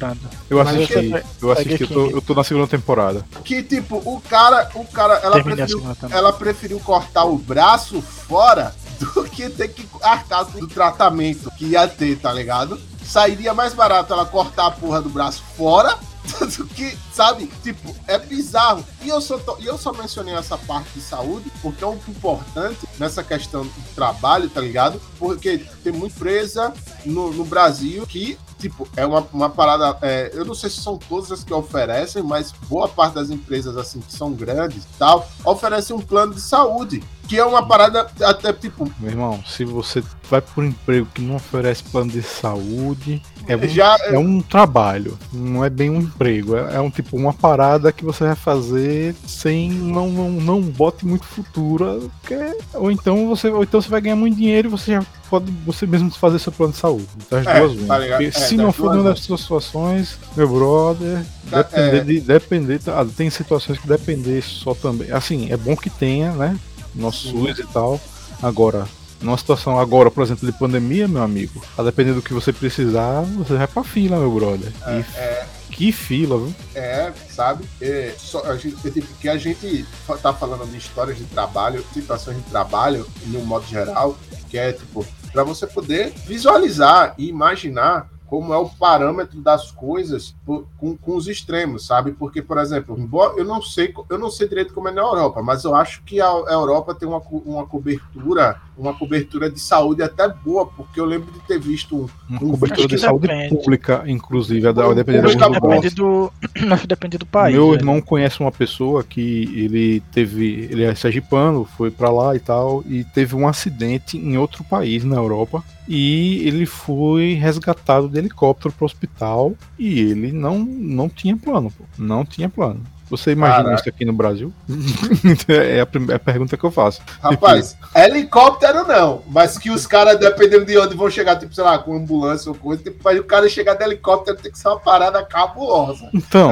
Eu assisti, eu assisti, eu tô, eu tô na segunda temporada. Que tipo, o cara, o cara, ela preferiu, ela preferiu cortar o braço fora <laughs> do que ter que arcar do tratamento que ia ter, tá ligado? Sairia mais barato ela cortar a porra do braço fora tanto que, sabe, tipo, é bizarro. E eu, só tô, eu só mencionei essa parte de saúde porque é um importante nessa questão do trabalho, tá ligado? Porque tem muita empresa no, no Brasil que tipo, é uma, uma parada. É, eu não sei se são todas as que oferecem, mas boa parte das empresas, assim, que são grandes tal, oferecem um plano de saúde. Que é uma parada até tipo. Meu irmão, se você vai por um emprego que não oferece plano de saúde, é um, Já, é um trabalho, não é bem um emprego. É, é, um tipo uma parada que você vai fazer sem não, não, não bote muito futuro. Que, ou então você ou então você vai ganhar muito dinheiro e você já pode você mesmo fazer seu plano de saúde. Então, as é, duas tá é, se não for nenhuma dessas situações, meu brother, tá, depender é. de. Depender, ah, tem situações que depender só também. Assim, é bom que tenha, né? Nosso SUS e tal. Agora, numa situação agora, por exemplo, de pandemia, meu amigo, a depender do que você precisar, você vai pra fila, meu brother. É, e é, que fila, viu? É, sabe? É, só, a gente, tipo, que a gente tá falando de histórias de trabalho, situações de trabalho, um modo geral, que é tipo, para você poder visualizar e imaginar como é o parâmetro das coisas com, com os extremos, sabe? Porque, por exemplo, embora eu não sei, eu não sei direito como é na Europa, mas eu acho que a Europa tem uma, uma cobertura, uma cobertura de saúde até boa, porque eu lembro de ter visto um, uma um cobertura de saúde depende. pública, inclusive, a da, depende, do, depende <clears throat> do acho depende do país. Meu né? irmão conhece uma pessoa que ele teve, ele é sergipano, foi para lá e tal, e teve um acidente em outro país na Europa e ele foi resgatado de helicóptero para o hospital e ele não, não tinha plano, pô. não tinha plano. Você imagina Caraca. isso aqui no Brasil? <laughs> é, a primeira, é a pergunta que eu faço. Rapaz, tipo... helicóptero não, mas que os caras, dependendo de onde vão chegar, tipo, sei lá, com ambulância ou coisa, tipo, o cara chegar de helicóptero tem que ser uma parada cabulosa. Então.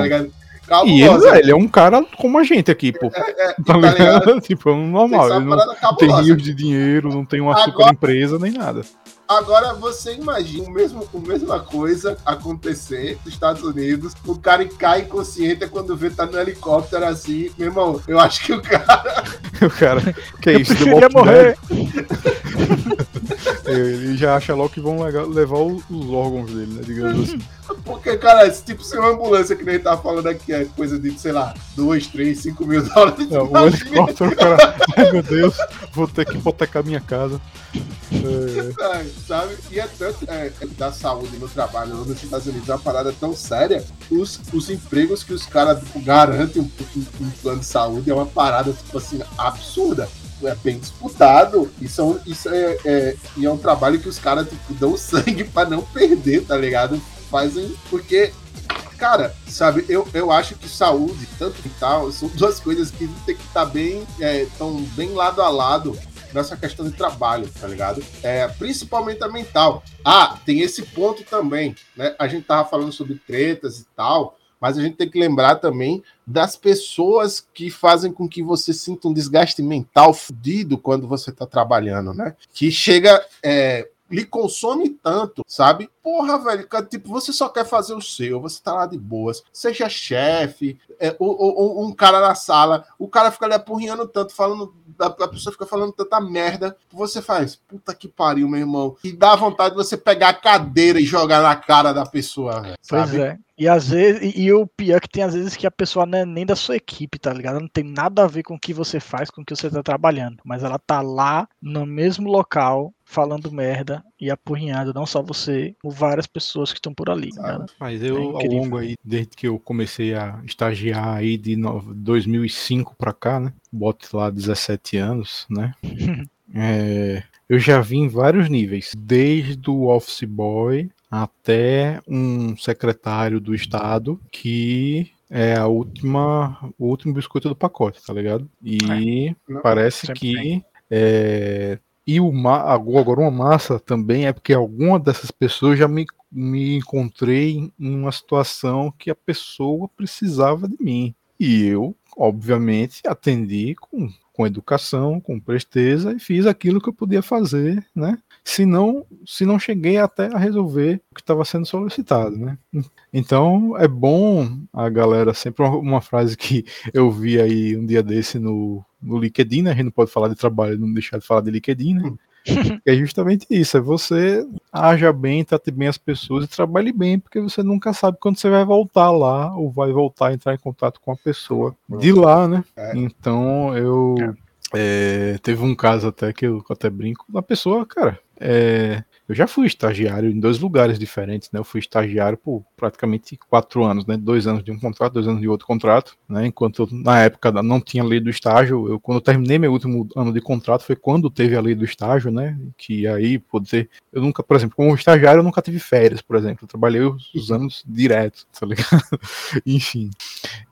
Tá e ele, é, ele, é um cara como a gente aqui, pô. É, é, tá, tá ligado? <laughs> tipo, é normal. Ele não, tem rios de dinheiro, não tem uma super Agora... empresa nem nada. Agora você imagina o mesmo, a mesma coisa acontecer nos Estados Unidos. O cara cai inconsciente quando vê tá no helicóptero assim. Meu irmão, eu acho que o cara. <laughs> o cara. Que é isso? <laughs> Eu morrer. Ele já acha logo que vão levar os órgãos dele, né? Digamos assim. <laughs> Porque, cara, esse tipo, se uma ambulância que nem tá falando aqui é coisa de, sei lá, 2, 3, 5 mil dólares. Não, o helicóptero, cara. Ai, meu Deus, vou ter que hipotecar minha casa. <laughs> É. sabe? E é tanto é, é, da saúde no trabalho nos Estados Unidos é uma parada tão séria. Os, os empregos que os caras garantem um, um, um plano de saúde é uma parada, tipo assim, absurda é bem disputado e, são, isso é, é, e é um trabalho que os caras tipo, dão <laughs> sangue para não perder, tá ligado? Fazem porque, cara, sabe, eu, eu acho que saúde, tanto tal, são duas coisas que tem que estar tá bem, é, bem lado a lado nessa questão de trabalho, tá ligado? É, principalmente a mental. Ah, tem esse ponto também, né? A gente tava falando sobre tretas e tal, mas a gente tem que lembrar também das pessoas que fazem com que você sinta um desgaste mental fudido quando você está trabalhando, né? Que chega. É, lhe consome tanto, sabe? Porra, velho, tipo, você só quer fazer o seu, você tá lá de boas, seja chefe, é, ou, ou, um cara na sala, o cara fica ali apurrinhando tanto, falando, a, a, pessoa fica falando tanta merda, você faz, puta que pariu, meu irmão, e dá vontade de você pegar a cadeira e jogar na cara da pessoa, velho, Pois é. E às vezes, e, o pior é que tem às vezes que a pessoa não é nem da sua equipe, tá ligado? Não tem nada a ver com o que você faz, com o que você tá trabalhando. Mas ela tá lá no mesmo local, falando merda e apurrinhando, não só você, várias pessoas que estão por ali. Ah, mas eu, é ao longo aí, desde que eu comecei a estagiar aí de 2005 para cá, né? Bote lá 17 anos, né? <laughs> é, eu já vi em vários níveis, desde o office boy até um secretário do Estado que é a última, o último biscoito do pacote, tá ligado? E é, parece que é, e o agora uma massa também é porque alguma dessas pessoas já me, me encontrei em uma situação que a pessoa precisava de mim. E eu, obviamente, atendi com, com educação, com presteza e fiz aquilo que eu podia fazer, né? se não, se não cheguei até a resolver o que estava sendo solicitado, né? Então é bom a galera sempre uma, uma, frase que eu vi aí um dia desse no, no LinkedIn, né? A gente não pode falar de trabalho, não deixar de falar de LinkedIn, né? é justamente isso, é você haja bem, trate bem as pessoas e trabalhe bem, porque você nunca sabe quando você vai voltar lá ou vai voltar a entrar em contato com a pessoa de lá, né? É. Então eu é, teve um caso até que eu até brinco, uma pessoa, cara, é, eu já fui estagiário em dois lugares diferentes, né? Eu fui estagiário por praticamente quatro anos, né? Dois anos de um contrato, dois anos de outro contrato, né? Enquanto eu, na época não tinha lei do estágio, eu quando eu terminei meu último ano de contrato foi quando teve a lei do estágio, né? Que aí poder, eu nunca, por exemplo, como estagiário eu nunca tive férias, por exemplo, eu trabalhei os, os anos direto, tá ligado? <laughs> Enfim.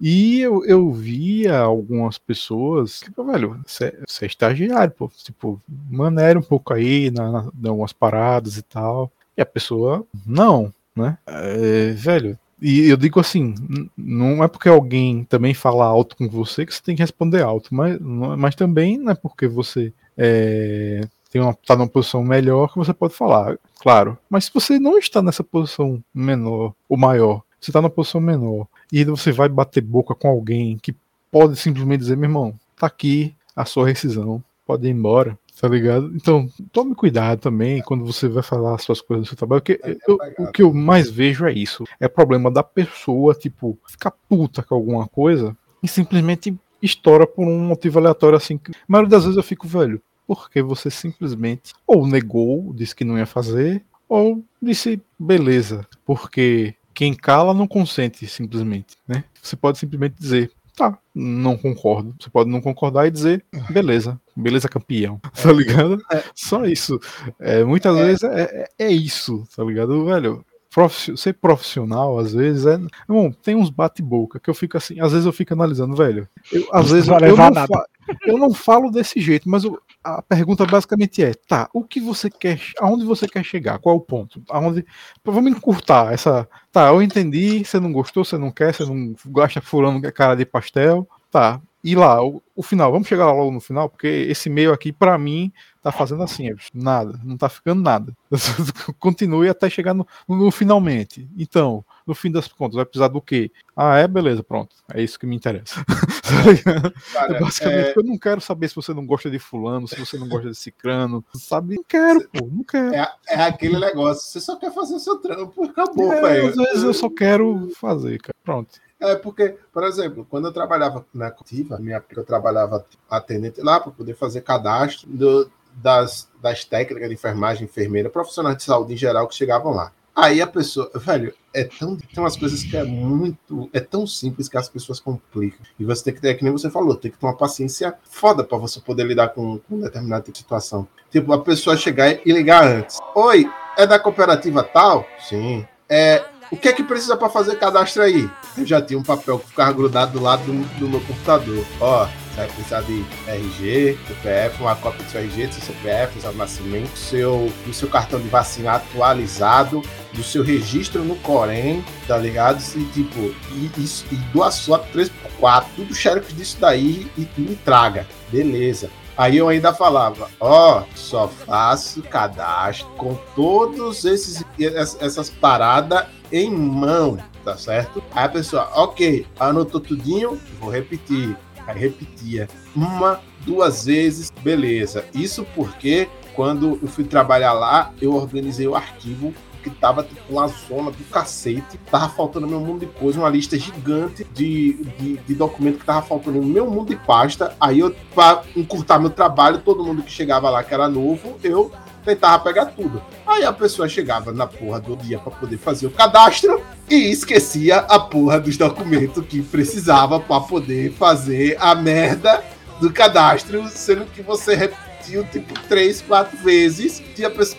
E eu, eu via algumas pessoas, tipo, velho, você é estagiário, pô, tipo, maneira um pouco aí na, na, paradas e tal. E a pessoa, não, né? É, velho, e eu digo assim, não é porque alguém também fala alto com você que você tem que responder alto, mas, mas também não é porque você é, tem uma, tá numa posição melhor que você pode falar, claro. Mas se você não está nessa posição menor ou maior, você está na posição menor, e você vai bater boca com alguém que pode simplesmente dizer, meu irmão, tá aqui a sua rescisão, pode ir embora tá ligado? Então, tome cuidado também quando você vai falar as suas coisas do seu trabalho, porque é, eu, o que eu mais vejo é isso. É problema da pessoa, tipo, ficar puta com alguma coisa e simplesmente estoura por um motivo aleatório assim. Que, a maioria das vezes eu fico, velho, porque você simplesmente ou negou, disse que não ia fazer, ou disse, beleza, porque quem cala não consente simplesmente, né? Você pode simplesmente dizer, tá, não concordo. Você pode não concordar e dizer, beleza, beleza campeão, é. tá ligado? É. Só isso. É, muitas é. vezes é, é, é, isso, tá ligado, velho? prof, ser profissional, às vezes, é. Bom, tem uns bate-boca que eu fico assim, às vezes eu fico analisando, velho. Eu, às vezes eu, eu, não fa, eu não falo desse jeito, mas eu, a pergunta basicamente é: tá, o que você quer, aonde você quer chegar? Qual é o ponto? Aonde, vamos encurtar essa. Tá, eu entendi, você não gostou, você não quer, você não gosta furando cara de pastel. Tá, e lá, o, o, final, vamos chegar logo no final, porque esse meio aqui, para mim, tá fazendo assim, é, nada, não tá ficando nada. <laughs> Continue até chegar no, no, finalmente. Então, no fim das contas, vai precisar do quê? Ah, é, beleza, pronto. É isso que me interessa. <laughs> Cara, é Basicamente, é... eu não quero saber se você não gosta de fulano, se você não gosta de cicrano, sabe? Não quero, pô, não quero. É, é aquele negócio, você só quer fazer o seu trampo, acabou, é, velho. Às vezes eu só quero fazer, cara. Pronto. É porque, por exemplo, quando eu trabalhava na Cotiva, minha eu trabalhava atendente lá para poder fazer cadastro do, das, das técnicas de enfermagem, enfermeira, profissionais de saúde em geral que chegavam lá. Aí a pessoa, velho, é tão, tem umas coisas que é muito, é tão simples que as pessoas complicam. E você tem que ter, é que nem você falou, tem que ter uma paciência foda para você poder lidar com, com determinada tipo situação. Tipo, a pessoa chegar e ligar antes. Oi, é da cooperativa tal? Sim. É, o que é que precisa para fazer cadastro aí? Eu já tinha um papel que ficava grudado do lado do, do meu computador. Ó, vai precisar de RG, CPF, uma cópia do seu RG, do seu CPF, do seu nascimento, seu, do seu cartão de vacina atualizado, do seu registro no Corém, tá ligado? E, tipo, e, e, e duas SWAT 3x4, tudo xerox disso daí e, e me traga. Beleza. Aí eu ainda falava, ó, oh, só faço cadastro com todos esses essas paradas em mão, tá certo? Aí a pessoa, ok, anotou tudinho, vou repetir. Repetia uma, duas vezes, beleza. Isso porque quando eu fui trabalhar lá, eu organizei o arquivo que tava tipo, uma zona do cacete, tava faltando meu mundo de coisa, uma lista gigante de, de, de documentos que tava faltando no meu mundo de pasta. Aí eu, para encurtar meu trabalho, todo mundo que chegava lá que era novo, eu tentava pegar tudo. Aí a pessoa chegava na porra do dia para poder fazer o cadastro e esquecia a porra dos documentos que precisava para poder fazer a merda do cadastro, sendo que você repetiu tipo três, quatro vezes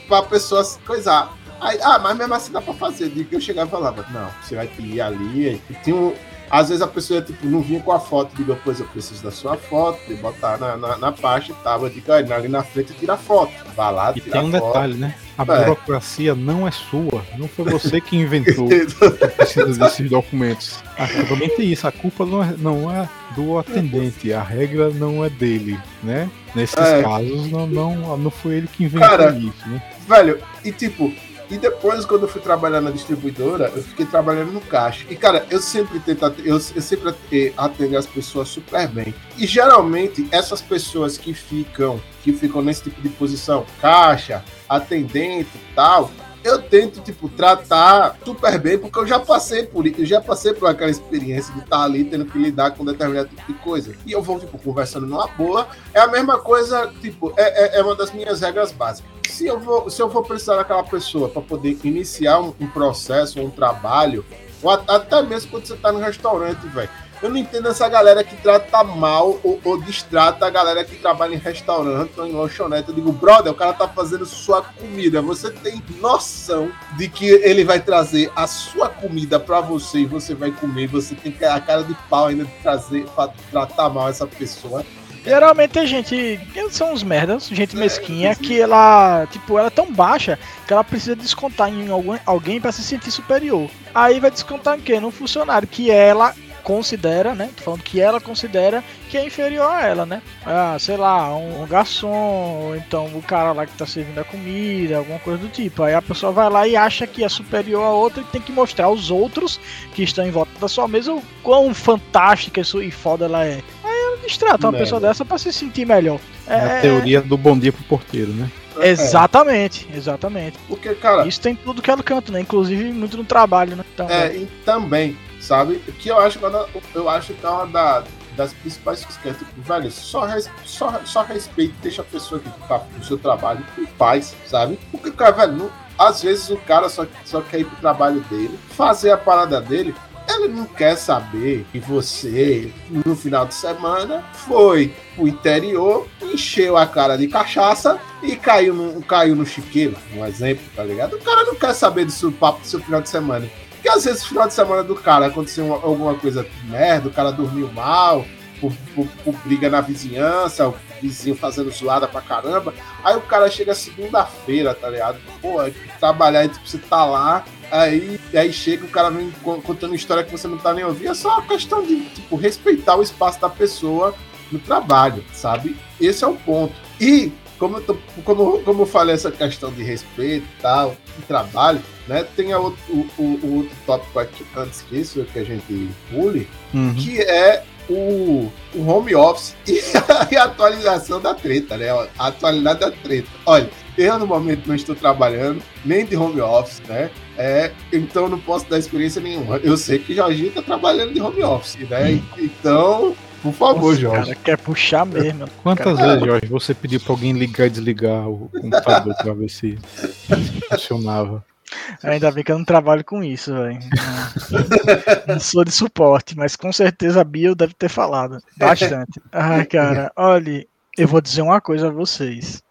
para pessoa coisar. Aí, ah, mas mesmo assim dá pra fazer. De que eu chegava e falava, não, você vai ir ali. Tinha um, às vezes a pessoa tipo, não vinha com a foto, digo, pois eu preciso da sua foto, de botar na, na, na pasta e tal. Eu digo, ali na frente tira foto. Vai lá, e tem um foto. detalhe, né? A é. burocracia não é sua. Não foi você que inventou <laughs> que precisa desses documentos. Também tem isso. A culpa não é, não é do atendente. A regra não é dele, né? Nesses é. casos, não, não, não foi ele que inventou Cara, isso, né? Velho, e tipo, e depois, quando eu fui trabalhar na distribuidora, eu fiquei trabalhando no caixa. E, cara, eu sempre tento eu, eu sempre atendo as pessoas super bem. E geralmente, essas pessoas que ficam, que ficam nesse tipo de posição, caixa, atendente tal, eu tento, tipo, tratar super bem, porque eu já passei por isso, eu já passei por aquela experiência de estar ali tendo que lidar com determinado tipo de coisa. E eu vou, tipo, conversando numa boa. É a mesma coisa, tipo, é, é, é uma das minhas regras básicas. Se eu vou, se eu vou precisar daquela pessoa para poder iniciar um, um processo, um trabalho, ou até mesmo quando você está no restaurante, velho eu não entendo essa galera que trata mal ou, ou distrata a galera que trabalha em restaurante ou em lanchonete. Eu digo, brother, o cara tá fazendo sua comida. Você tem noção de que ele vai trazer a sua comida para você e você vai comer. Você tem a cara de pau ainda de trazer, pra tratar mal essa pessoa. Geralmente tem gente. São uns merdas, gente mesquinha, que ela, tipo, ela é tão baixa que ela precisa descontar em algum, alguém para se sentir superior. Aí vai descontar em quê? No funcionário, que ela considera, né? Tô falando que ela considera que é inferior a ela, né? Ah, sei lá, um, um garçom, ou então o cara lá que tá servindo a comida, alguma coisa do tipo. Aí a pessoa vai lá e acha que é superior a outra e tem que mostrar aos outros que estão em volta da sua mesa o quão fantástica e foda ela é. Aí ela distrata uma pessoa dessa para se sentir melhor. É, é a teoria do bom dia pro porteiro, né? Exatamente, exatamente. Porque, cara. Isso tem tudo que ela canta, né? Inclusive muito no trabalho, né? Então, é, e também sabe? Que eu acho que é eu acho que é uma da, das principais coisas é tipo, velho, só, só, só respeito, deixa a pessoa que tá no seu trabalho em paz, sabe? Porque, cara, velho, não, às vezes o cara só, só quer ir pro trabalho dele, fazer a parada dele. Ele não quer saber que você, no final de semana, foi pro interior, encheu a cara de cachaça e caiu no, caiu no chiqueiro, um exemplo, tá ligado? O cara não quer saber do seu papo do seu final de semana. Porque às vezes no final de semana do cara aconteceu alguma coisa merda, o cara dormiu mal, por, por, por, briga na vizinhança, o vizinho fazendo zoada pra caramba. Aí o cara chega segunda-feira, tá ligado? Pô, é trabalhar, tipo, você tá lá, aí, aí chega o cara vem contando história que você não tá nem ouvindo. É só uma questão de, tipo, respeitar o espaço da pessoa no trabalho, sabe? Esse é o ponto. E como eu, tô, como, como eu falei essa questão de respeito e tal, de trabalho, né? Tem o, o, o, outro tópico aqui, antes disso, que a gente pule, uhum. que é o, o home office e <laughs> a, e a, atualização da treta, né? A atualidade da treta. Olha, eu no momento não estou trabalhando, nem de home office, né? É, então não posso dar experiência nenhuma. Eu sei que Jorginho está trabalhando de home office, né? Hum. Então, por favor, Nossa, Jorge. cara quer puxar mesmo. Quantas cara... vezes, Jorge, você pediu para alguém ligar e desligar o computador para ver se funcionava? Ainda bem que eu não trabalho com isso, velho. Não, não, sou de suporte, mas com certeza a Bill deve ter falado bastante. Ah, cara, olha, eu vou dizer uma coisa a vocês.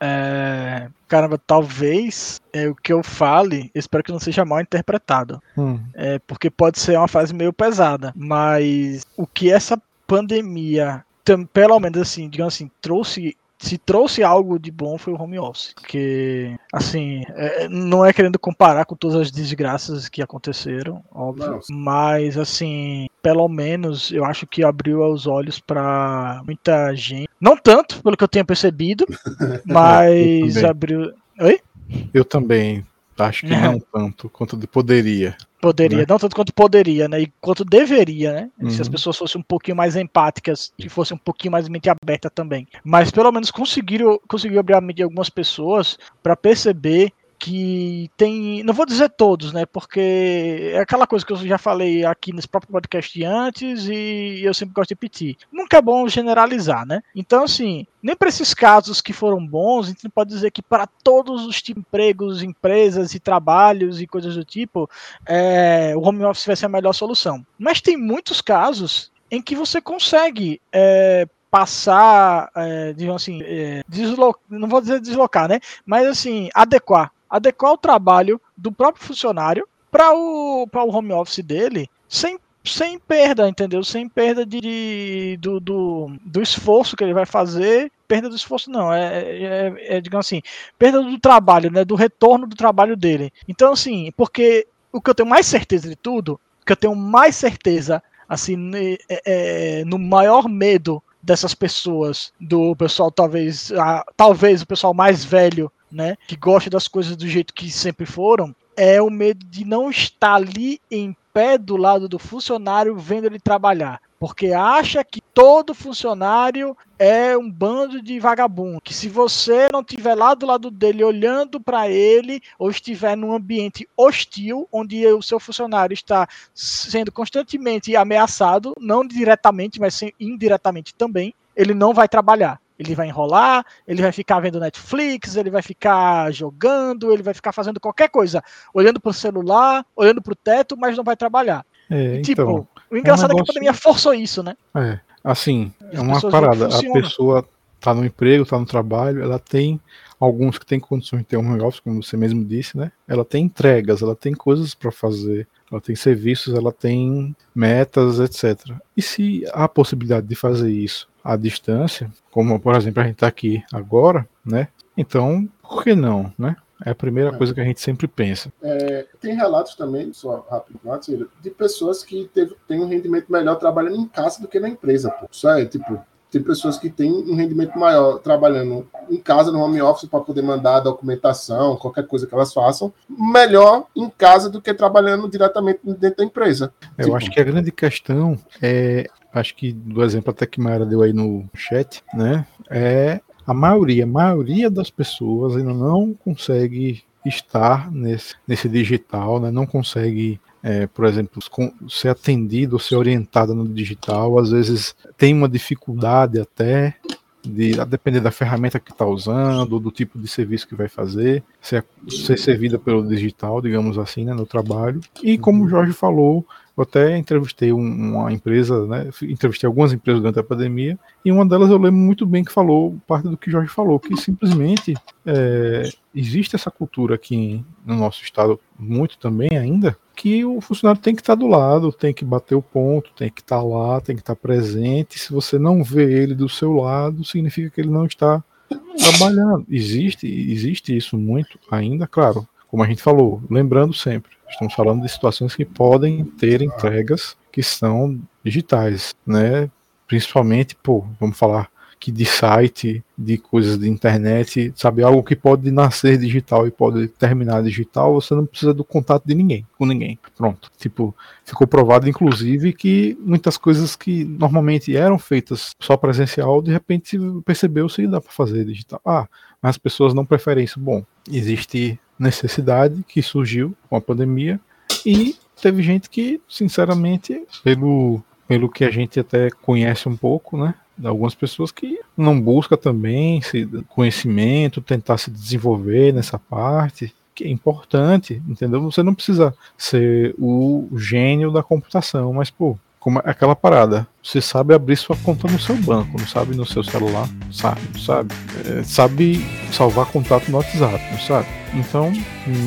É, caramba, talvez é, o que eu fale, espero que não seja mal interpretado. Hum. É, porque pode ser uma fase meio pesada. Mas o que essa pandemia, pelo menos assim, digamos assim, trouxe se trouxe algo de bom foi o home office. Porque, assim, é, não é querendo comparar com todas as desgraças que aconteceram, óbvio. Nossa. Mas, assim, pelo menos eu acho que abriu os olhos para muita gente. Não tanto, pelo que eu tenho percebido, <laughs> mas abriu. Oi? Eu também. Acho que não <laughs> tanto quanto poderia. Poderia, né? não tanto quanto poderia, né? E quanto deveria, né? Uhum. Se as uhum. pessoas fossem um pouquinho mais empáticas e fossem um pouquinho mais mente aberta também. Mas pelo menos conseguiram, conseguiu abrir a mente de algumas pessoas para perceber que tem, não vou dizer todos, né, porque é aquela coisa que eu já falei aqui nesse próprio podcast antes e eu sempre gosto de repetir. Nunca é bom generalizar, né? Então, assim, nem para esses casos que foram bons, a gente pode dizer que para todos os empregos, empresas e trabalhos e coisas do tipo, é, o home office vai ser a melhor solução. Mas tem muitos casos em que você consegue é, passar, é, digamos assim, é, deslocar, não vou dizer deslocar, né? Mas assim, adequar adequar o trabalho do próprio funcionário para o, o home office dele sem, sem perda, entendeu? Sem perda de, de do, do, do, esforço que ele vai fazer. Perda do esforço, não, é, é, é, é, digamos assim, perda do trabalho, né? Do retorno do trabalho dele. Então, assim, porque o que eu tenho mais certeza de tudo, o que eu tenho mais certeza, assim, é, é, no maior medo dessas pessoas, do pessoal talvez, a, talvez o pessoal mais velho né, que gosta das coisas do jeito que sempre foram, é o medo de não estar ali em pé do lado do funcionário vendo ele trabalhar. Porque acha que todo funcionário é um bando de vagabundo. Que se você não estiver lá do lado dele olhando para ele, ou estiver num ambiente hostil, onde o seu funcionário está sendo constantemente ameaçado, não diretamente, mas indiretamente também, ele não vai trabalhar. Ele vai enrolar, ele vai ficar vendo Netflix, ele vai ficar jogando, ele vai ficar fazendo qualquer coisa, olhando para o celular, olhando para o teto, mas não vai trabalhar. É, tipo, então, o engraçado é, um negócio... é que a pandemia forçou isso, né? É, assim, é uma parada. A pessoa tá no emprego, tá no trabalho, ela tem alguns que têm condições de ter um home office, como você mesmo disse, né? Ela tem entregas, ela tem coisas para fazer, ela tem serviços, ela tem metas, etc. E se há possibilidade de fazer isso à distância, como por exemplo a gente está aqui agora, né? Então, por que não, né? É a primeira é. coisa que a gente sempre pensa. É, tem relatos também, só rápido, de pessoas que teve, têm um rendimento melhor trabalhando em casa do que na empresa. Pô. Isso é, tipo, tem pessoas que têm um rendimento maior trabalhando em casa, no home office, para poder mandar documentação, qualquer coisa que elas façam, melhor em casa do que trabalhando diretamente dentro da empresa. Eu tipo... acho que a grande questão é, acho que do exemplo até que Mayara deu aí no chat, né, é a maioria, a maioria das pessoas ainda não consegue estar nesse, nesse digital, né, não consegue é, por exemplo, ser atendido, ser orientado no digital, às vezes tem uma dificuldade até, de a depender da ferramenta que está usando, do tipo de serviço que vai fazer, ser, ser servida pelo digital, digamos assim, né, no trabalho. E como o Jorge falou, eu até entrevistei uma empresa, né? Entrevistei algumas empresas durante a pandemia, e uma delas eu lembro muito bem que falou parte do que o Jorge falou, que simplesmente é, existe essa cultura aqui no nosso estado, muito também ainda, que o funcionário tem que estar do lado, tem que bater o ponto, tem que estar lá, tem que estar presente. Se você não vê ele do seu lado, significa que ele não está trabalhando. Existe, existe isso muito ainda, claro. Como a gente falou, lembrando sempre, Estamos falando de situações que podem ter entregas que são digitais, né? Principalmente, pô, vamos falar que de site, de coisas de internet, sabe, algo que pode nascer digital e pode terminar digital, você não precisa do contato de ninguém, com ninguém. Pronto. Tipo, ficou provado inclusive que muitas coisas que normalmente eram feitas só presencial, de repente percebeu se dá para fazer digital. Ah, mas as pessoas não preferem isso. Bom, existe necessidade que surgiu com a pandemia e teve gente que, sinceramente, pelo, pelo que a gente até conhece um pouco, né? Algumas pessoas que não busca também conhecimento, tentar se desenvolver nessa parte, que é importante, entendeu? Você não precisa ser o gênio da computação, mas, pô, como é aquela parada. Você sabe abrir sua conta no seu banco, não sabe no seu celular, sabe, sabe. É, sabe salvar contato no WhatsApp, não sabe. Então,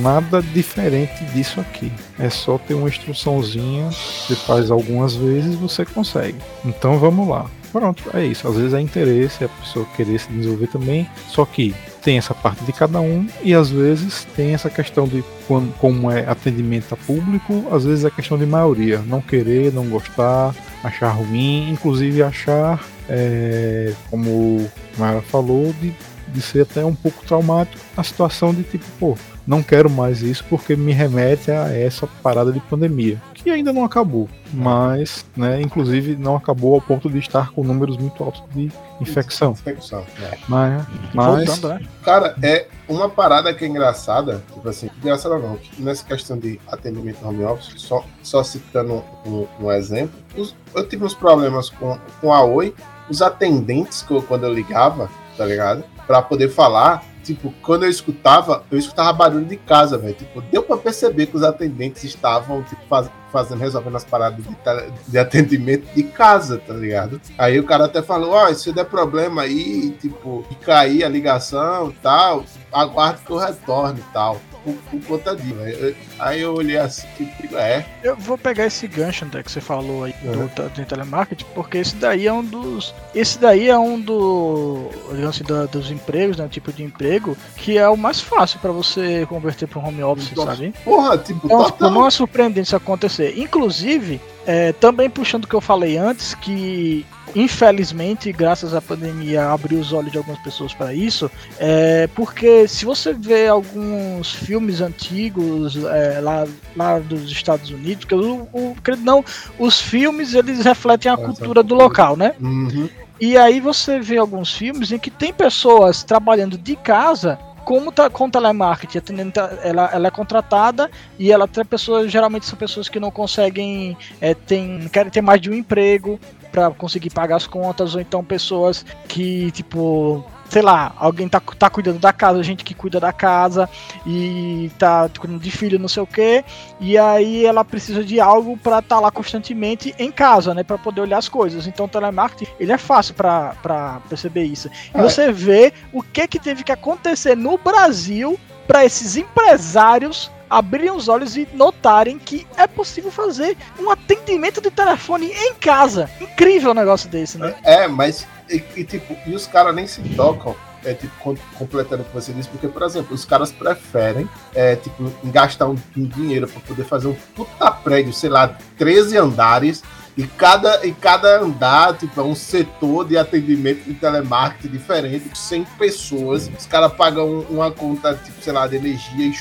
nada diferente disso aqui. É só ter uma instruçãozinha, você faz algumas vezes você consegue. Então vamos lá. Pronto, é isso. Às vezes é interesse, a pessoa querer se desenvolver também. Só que tem essa parte de cada um e às vezes tem essa questão de quando, como é atendimento a público, às vezes é questão de maioria, não querer, não gostar, achar ruim, inclusive achar, é, como Mara falou, de, de ser até um pouco traumático a situação de tipo, pô, não quero mais isso porque me remete a essa parada de pandemia, que ainda não acabou, mas, né, inclusive não acabou ao ponto de estar com números muito altos de infecção. Infecção, é. Mas, mas... Voltando, né? Cara, é uma parada que é engraçada, tipo assim, engraçada não, nessa questão de atendimento home office, só, só citando um, um exemplo, os, eu tive uns problemas com, com a Oi, os atendentes, que eu, quando eu ligava, tá ligado? Pra poder falar, tipo, quando eu escutava, eu escutava barulho de casa, velho. Tipo, deu pra perceber que os atendentes estavam, tipo, faz, fazendo, resolvendo as paradas de, de, atendimento de casa, tá ligado? Aí o cara até falou, ó, oh, se der problema aí, tipo, de cair a ligação e tal, aguarde que eu retorne e tal por, por conta disso. Aí eu olhei assim, tipo, é. Eu vou pegar esse gancho até que você falou aí é. do, do telemarketing, porque esse daí é um dos. Esse daí é um do. Digamos assim, do, dos empregos, né? Tipo de emprego, que é o mais fácil para você converter para um home office, Nossa. sabe? Porra, tipo, então, tipo, não é surpreendente isso acontecer. Inclusive, é, também puxando o que eu falei antes, que infelizmente, graças à pandemia, abriu os olhos de algumas pessoas para isso, é, porque se você vê alguns filmes antigos é, lá, lá dos Estados Unidos, que o, o, não, os filmes eles refletem a cultura do local, né? Uhum. E aí você vê alguns filmes em que tem pessoas trabalhando de casa como tá com telemarketing, ela, ela é contratada e ela tem pessoas, geralmente são pessoas que não conseguem, é, tem, querem ter mais de um emprego, para conseguir pagar as contas, ou então pessoas que, tipo, sei lá, alguém tá, tá cuidando da casa, gente que cuida da casa e tá cuidando de filho, não sei o que, e aí ela precisa de algo para estar tá lá constantemente em casa, né, para poder olhar as coisas. Então o telemarketing, ele é fácil para perceber isso. E é. você vê o que que teve que acontecer no Brasil para esses empresários abrirem os olhos e notarem que é possível fazer um atendimento de telefone em casa. Incrível um negócio desse, né? É, mas e, e tipo, e os caras nem se tocam. É, tipo, completando o que você disse, porque, por exemplo, os caras preferem, é, tipo, gastar um, um dinheiro para poder fazer um puta prédio, sei lá, 13 andares, e cada, e cada andar, tipo, é um setor de atendimento de telemarketing diferente, 100 pessoas. Os caras pagam uma conta, tipo, sei lá, de energia,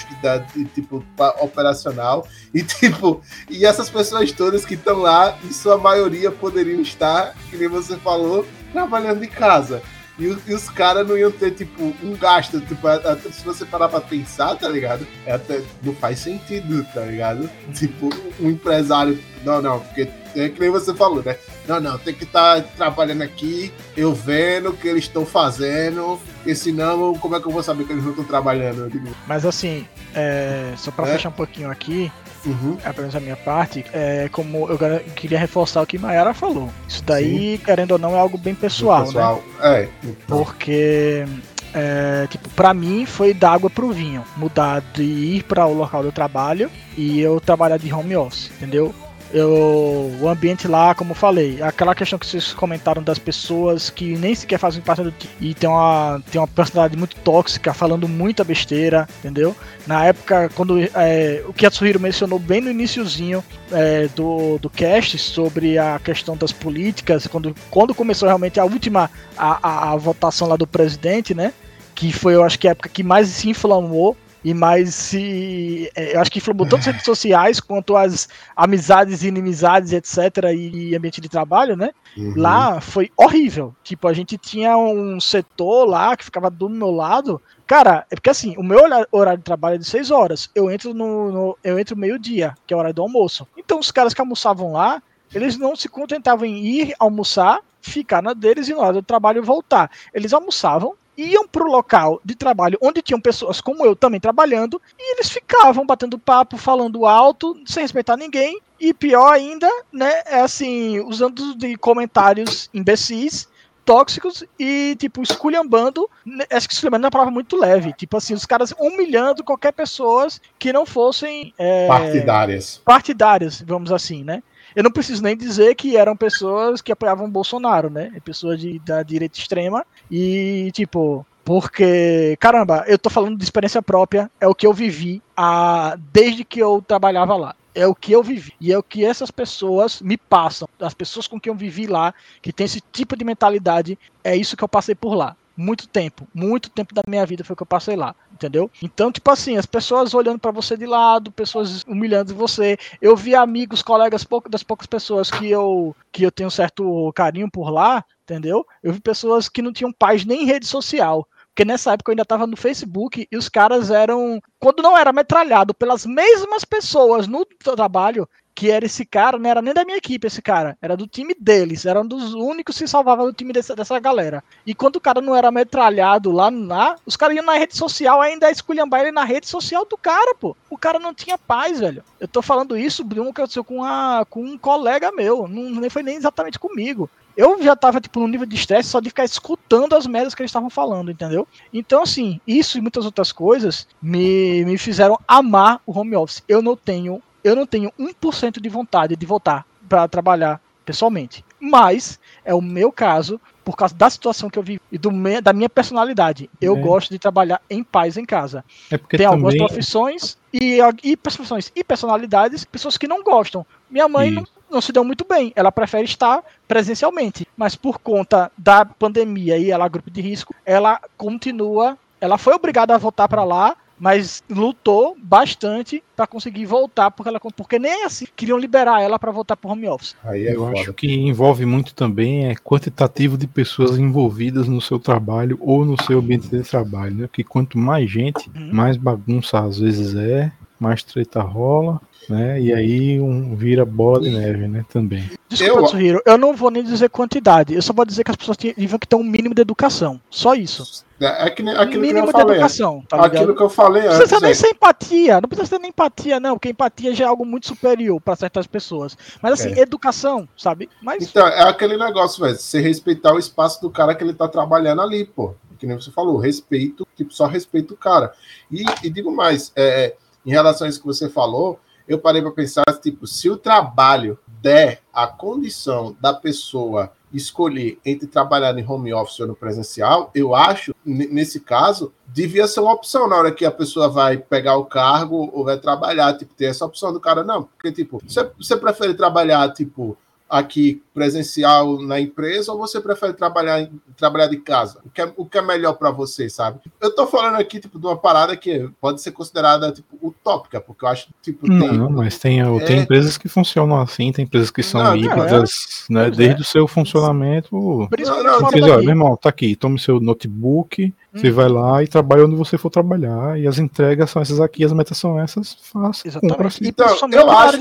de, tipo, operacional. E, <laughs> tipo, e essas pessoas todas que estão lá, em sua maioria poderiam estar, que nem você falou, trabalhando em casa. E, e os caras não iam ter, tipo, um gasto. Tipo, até, se você parar pra pensar, tá ligado? É até, não faz sentido, tá ligado? Tipo, um empresário. Não, não, porque é que nem você falou, né? Não, não, tem que estar tá trabalhando aqui, eu vendo o que eles estão fazendo, porque senão, como é que eu vou saber que eles não estão trabalhando? Mas assim, é, só pra é? fechar um pouquinho aqui, Uhum. Apenas a minha parte, é, como eu queria reforçar o que Mayara falou. Isso daí, Sim. querendo ou não, é algo bem pessoal, pessoal. né? É. Então. Porque é, tipo, para mim foi da água pro vinho, mudar de ir para o local do trabalho e eu trabalhar de home office, entendeu? Eu, o ambiente lá, como eu falei, aquela questão que vocês comentaram das pessoas que nem sequer fazem parte do time e tem uma, tem uma personalidade muito tóxica, falando muita besteira, entendeu? Na época, quando é, o que Atsuhiro mencionou bem no iníciozinho é, do, do cast sobre a questão das políticas, quando, quando começou realmente a última a, a, a votação lá do presidente, né? Que foi, eu acho que a época que mais se inflamou e mais se. É, eu acho que inflamou tanto as redes sociais quanto as amizades e inimizades, etc., e ambiente de trabalho, né? Uhum. Lá foi horrível. Tipo, a gente tinha um setor lá que ficava do meu lado. Cara, é porque assim, o meu horário de trabalho é de 6 horas. Eu entro no, no eu entro meio-dia, que é a hora do almoço. Então os caras que almoçavam lá, eles não se contentavam em ir almoçar, ficar na deles e na hora do trabalho voltar. Eles almoçavam, iam para o local de trabalho onde tinham pessoas como eu também trabalhando e eles ficavam batendo papo, falando alto, sem respeitar ninguém e pior ainda, né, é assim, usando de comentários imbecis tóxicos e, tipo, esculhambando. Né, acho que esculhambando é uma palavra muito leve. Tipo assim, os caras humilhando qualquer pessoas que não fossem. É, partidárias. Partidárias, vamos assim, né? Eu não preciso nem dizer que eram pessoas que apoiavam Bolsonaro, né? Pessoas de, da direita extrema. E, tipo, porque, caramba, eu tô falando de experiência própria, é o que eu vivi a, desde que eu trabalhava lá. É o que eu vivi. E é o que essas pessoas me passam. As pessoas com quem eu vivi lá, que tem esse tipo de mentalidade, é isso que eu passei por lá muito tempo, muito tempo da minha vida foi que eu passei lá, entendeu? Então, tipo assim, as pessoas olhando para você de lado, pessoas humilhando você. Eu vi amigos, colegas, pouco, das poucas pessoas que eu que eu tenho certo carinho por lá, entendeu? Eu vi pessoas que não tinham paz nem em rede social. Porque nessa época eu ainda estava no Facebook e os caras eram. Quando não era metralhado pelas mesmas pessoas no trabalho, que era esse cara, não era nem da minha equipe esse cara, era do time deles, era um dos únicos que salvava do time dessa, dessa galera. E quando o cara não era metralhado lá, lá os caras iam na rede social ainda esculhambar ele na rede social do cara, pô. O cara não tinha paz, velho. Eu tô falando isso um que aconteceu com, a, com um colega meu, não nem foi nem exatamente comigo. Eu já tava, tipo, num nível de estresse só de ficar escutando as merdas que eles estavam falando, entendeu? Então, assim, isso e muitas outras coisas me, me fizeram amar o home office. Eu não tenho eu não tenho 1% de vontade de voltar para trabalhar pessoalmente. Mas é o meu caso, por causa da situação que eu vivi e do me, da minha personalidade. Eu é. gosto de trabalhar em paz em casa. É Tem também... algumas profissões e, e profissões e personalidades, pessoas que não gostam. Minha mãe não, não, se deu muito bem, ela prefere estar presencialmente, mas por conta da pandemia e ela é grupo de risco, ela continua, ela foi obrigada a voltar para lá mas lutou bastante para conseguir voltar, porque, ela, porque nem assim queriam liberar ela para voltar para home office. Aí é Eu foda. acho que envolve muito também é quantitativo de pessoas envolvidas no seu trabalho ou no seu ambiente de trabalho, né? Porque quanto mais gente, uhum. mais bagunça às vezes é, mais treta rola, né? E aí um vira bola de neve, né? Também. Desculpa, eu... eu não vou nem dizer quantidade, eu só vou dizer que as pessoas tiveram que ter um mínimo de educação. Só isso. É, é que, aquilo mínimo que eu falei. Educação, tá aquilo que eu falei não precisa nem ser empatia, não precisa ser nem empatia, não, porque empatia já é algo muito superior para certas pessoas. Mas assim, é. educação, sabe? Mas... Então, é aquele negócio, velho. Você respeitar o espaço do cara que ele tá trabalhando ali, pô. Que nem você falou, respeito, tipo, só respeito o cara. E, e digo mais, é, é em relação a isso que você falou, eu parei para pensar, tipo, se o trabalho der a condição da pessoa escolher entre trabalhar em home office ou no presencial, eu acho, nesse caso, devia ser uma opção na hora que a pessoa vai pegar o cargo ou vai trabalhar, tipo, ter essa opção do cara, não, porque, tipo, você, prefere trabalhar, tipo, aqui presencial na empresa ou você prefere trabalhar, trabalhar de casa? O que é, o que é melhor para você, sabe? Eu tô falando aqui, tipo, de uma parada que pode ser considerada, tipo, utópica, porque eu acho, tipo... Não, tem, mas tem, é... tem empresas que funcionam assim, tem empresas que são não, híbridas, é, né? Desde é. o seu funcionamento... Não, não, não, meu irmão, tá aqui, tome seu notebook, hum. você vai lá e trabalha onde você for trabalhar, e as entregas são essas aqui, as metas são essas, faça. Exatamente. Então, eu acho...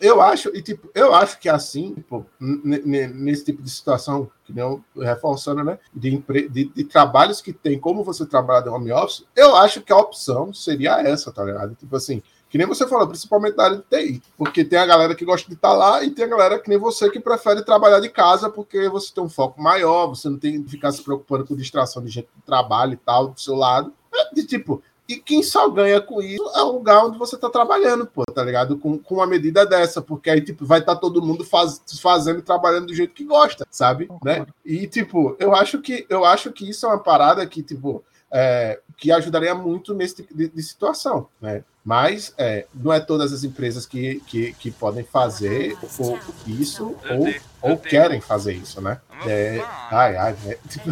Eu acho, e tipo, eu acho que assim, tipo, nesse tipo de situação, que nem reforçando, né? De, de, de, trabalhos que tem como você trabalhar de home office, eu acho que a opção seria essa, tá ligado? Tipo assim, que nem você falou, principalmente na área de TI. Porque tem a galera que gosta de estar tá lá e tem a galera que nem você que prefere trabalhar de casa porque você tem um foco maior, você não tem que ficar se preocupando com distração de gente do trabalho e tal, do seu lado. É de tipo, e quem só ganha com isso é o lugar onde você tá trabalhando, pô, tá ligado? Com, com uma medida dessa, porque aí, tipo, vai estar tá todo mundo faz, fazendo e trabalhando do jeito que gosta, sabe? Né? E, tipo, eu acho que eu acho que isso é uma parada que, tipo, é, que ajudaria muito nesse tipo de, de situação, né? Mas é, não é todas as empresas que, que, que podem fazer ou, isso ou, ou querem fazer isso, né? É, ai, ai, é, tipo,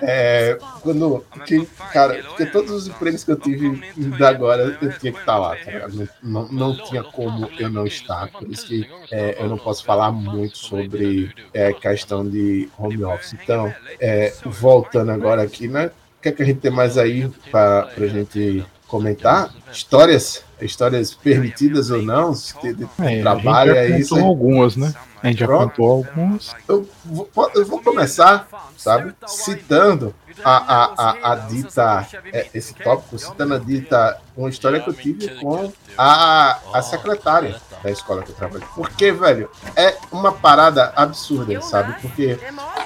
é, quando, que, cara, porque todos os empregos que eu tive da agora eu tinha que estar lá, tá não, não, não, tinha como eu não estar, por isso que é, eu não posso falar muito sobre é, questão de home office. Então, é, voltando agora aqui, né? O que, é que a gente tem mais aí para a gente comentar histórias, histórias permitidas ou não, de é, trabalho é isso. algumas, né? A gente já contou algumas. Eu vou, eu vou começar, sabe, citando a, a, a, a dita, é, esse tópico, citando a dita, uma história que eu tive com a, a secretária da escola que eu trabalho. Porque, velho, é uma parada absurda, sabe? Porque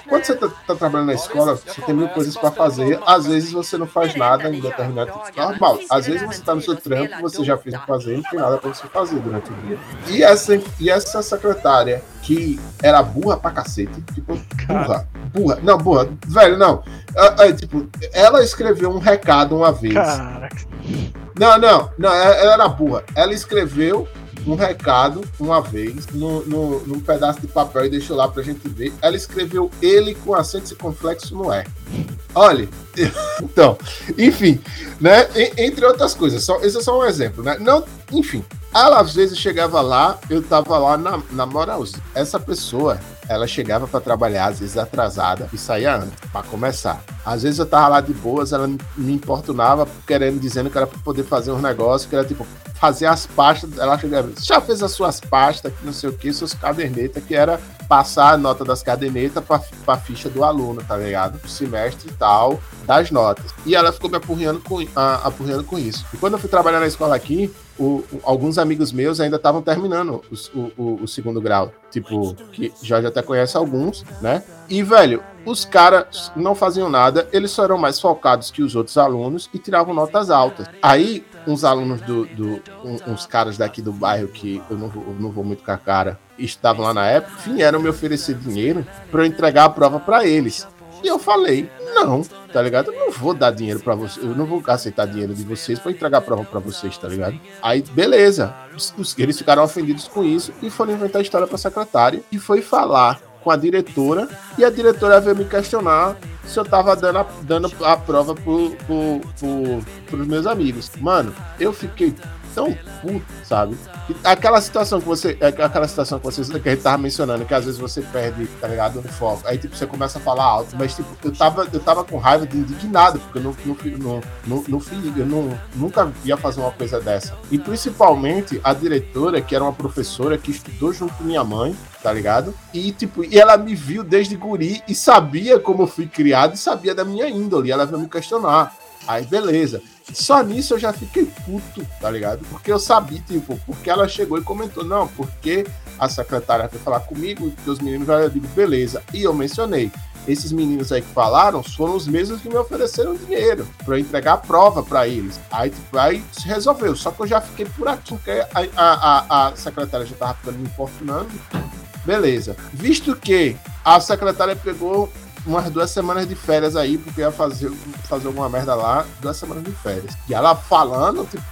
quando você tá, tá trabalhando na escola, você tem mil coisas para fazer. Às vezes você não faz nada em determinado tempo. Normal. Às vezes você tá no seu trampo, você já fez o que fazer, não tem nada para você fazer durante o dia. E essa, e essa secretária, que era burra pra cacete, tipo, burra, burra, não, burra, velho, não. É, é, tipo, ela escreveu um recado uma vez. Caraca. Não, não, não, ela era burra. Ela escreveu um recado uma vez no, no, num pedaço de papel e deixou lá pra gente ver. Ela escreveu ele com acento circunflexo no E. Olha, <laughs> então, enfim, né? Entre outras coisas, só, esse é só um exemplo, né? Não, enfim, ela às vezes chegava lá, eu tava lá na, na moralzinha. Essa pessoa, ela chegava para trabalhar, às vezes atrasada, e saía antes, para começar. Às vezes eu tava lá de boas, ela me importunava, querendo, dizendo que era para poder fazer um negócio, que era tipo, fazer as pastas. Ela chegava, já fez as suas pastas, não sei o que, seus cadernetas, que era passar a nota das cadernetas para a ficha do aluno, tá ligado? O semestre e tal, das notas. E ela ficou me apurriando com, a, apurriando com isso. E quando eu fui trabalhar na escola aqui, o, o, alguns amigos meus ainda estavam terminando o, o, segundo grau. Tipo, que Jorge até conhece alguns, né? E, velho, os caras não faziam nada, eles só eram mais focados que os outros alunos e tiravam notas altas. Aí, uns alunos do. do um, uns caras daqui do bairro que eu não, eu não vou muito com a cara, estavam lá na época, vieram me oferecer dinheiro para eu entregar a prova para eles. E eu falei, não, tá ligado? Eu não vou dar dinheiro para vocês, eu não vou aceitar dinheiro de vocês para entregar prova para vocês, tá ligado? Aí, beleza. Eles ficaram ofendidos com isso e foram inventar a história pra secretária e foi falar com a diretora e a diretora veio me questionar se eu tava dando a, dando a prova pro, pro, pro, pros meus amigos. Mano, eu fiquei tão puto, sabe? Aquela situação que você. É, aquela situação que você que a gente tava mencionando, que às vezes você perde, tá ligado? O foco. Aí, tipo, você começa a falar alto, mas, tipo, eu tava, eu tava com raiva de indignado, porque eu não, não, não, não, não eu não, nunca ia fazer uma coisa dessa. E principalmente a diretora, que era uma professora que estudou junto com minha mãe, tá ligado? E, tipo, e ela me viu desde guri e sabia como eu fui criado e sabia da minha índole. Ela veio me questionar. Aí, beleza. Só nisso eu já fiquei puto, tá ligado? Porque eu sabia, tipo, porque ela chegou e comentou, não, porque a secretária foi falar comigo, que os meninos já digo, beleza. E eu mencionei, esses meninos aí que falaram foram os mesmos que me ofereceram dinheiro para entregar a prova para eles. Aí, tipo, aí se resolveu. Só que eu já fiquei por aqui, porque a, a, a, a secretária já tava ficando me importunando. Beleza. Visto que a secretária pegou umas duas semanas de férias aí, porque ia fazer, fazer alguma merda lá, duas semanas de férias. E ela falando, tipo,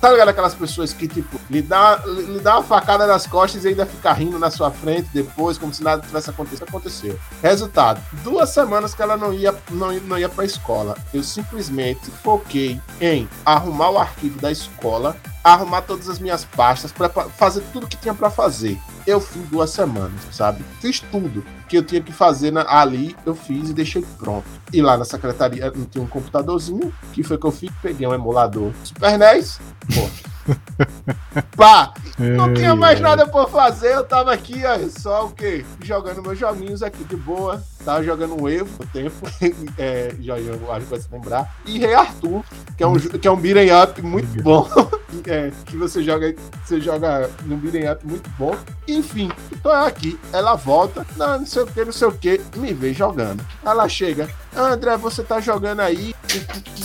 tá ligado aquelas pessoas que, tipo, lhe dá, lhe dá uma facada nas costas e ainda fica rindo na sua frente depois, como se nada tivesse acontecido. Aconteceu. Resultado, duas semanas que ela não ia, não, não ia pra escola. Eu simplesmente foquei em arrumar o arquivo da escola, arrumar todas as minhas pastas para fazer tudo que tinha para fazer. Eu fiz duas semanas, sabe? Fiz tudo que eu tinha que fazer na, ali, eu fiz e deixei pronto. E lá na secretaria não tinha um computadorzinho, que foi que eu fiz, peguei um emulador Super NES, pô. <laughs> Pá, não tinha mais nada por fazer, eu tava aqui, ó, só o quê? Jogando meus joguinhos aqui de boa. Tava jogando um Evo no tempo, <laughs> é, Jorginho, acho que vai se lembrar. E Rei Arthur, que é um, que é um beat'em up muito bom. <laughs> é, que você joga, você joga no beat'em up muito bom. Enfim, então é aqui. Ela volta, não, não sei o que, não sei o que, me vê jogando. Ela chega, André, você tá jogando aí,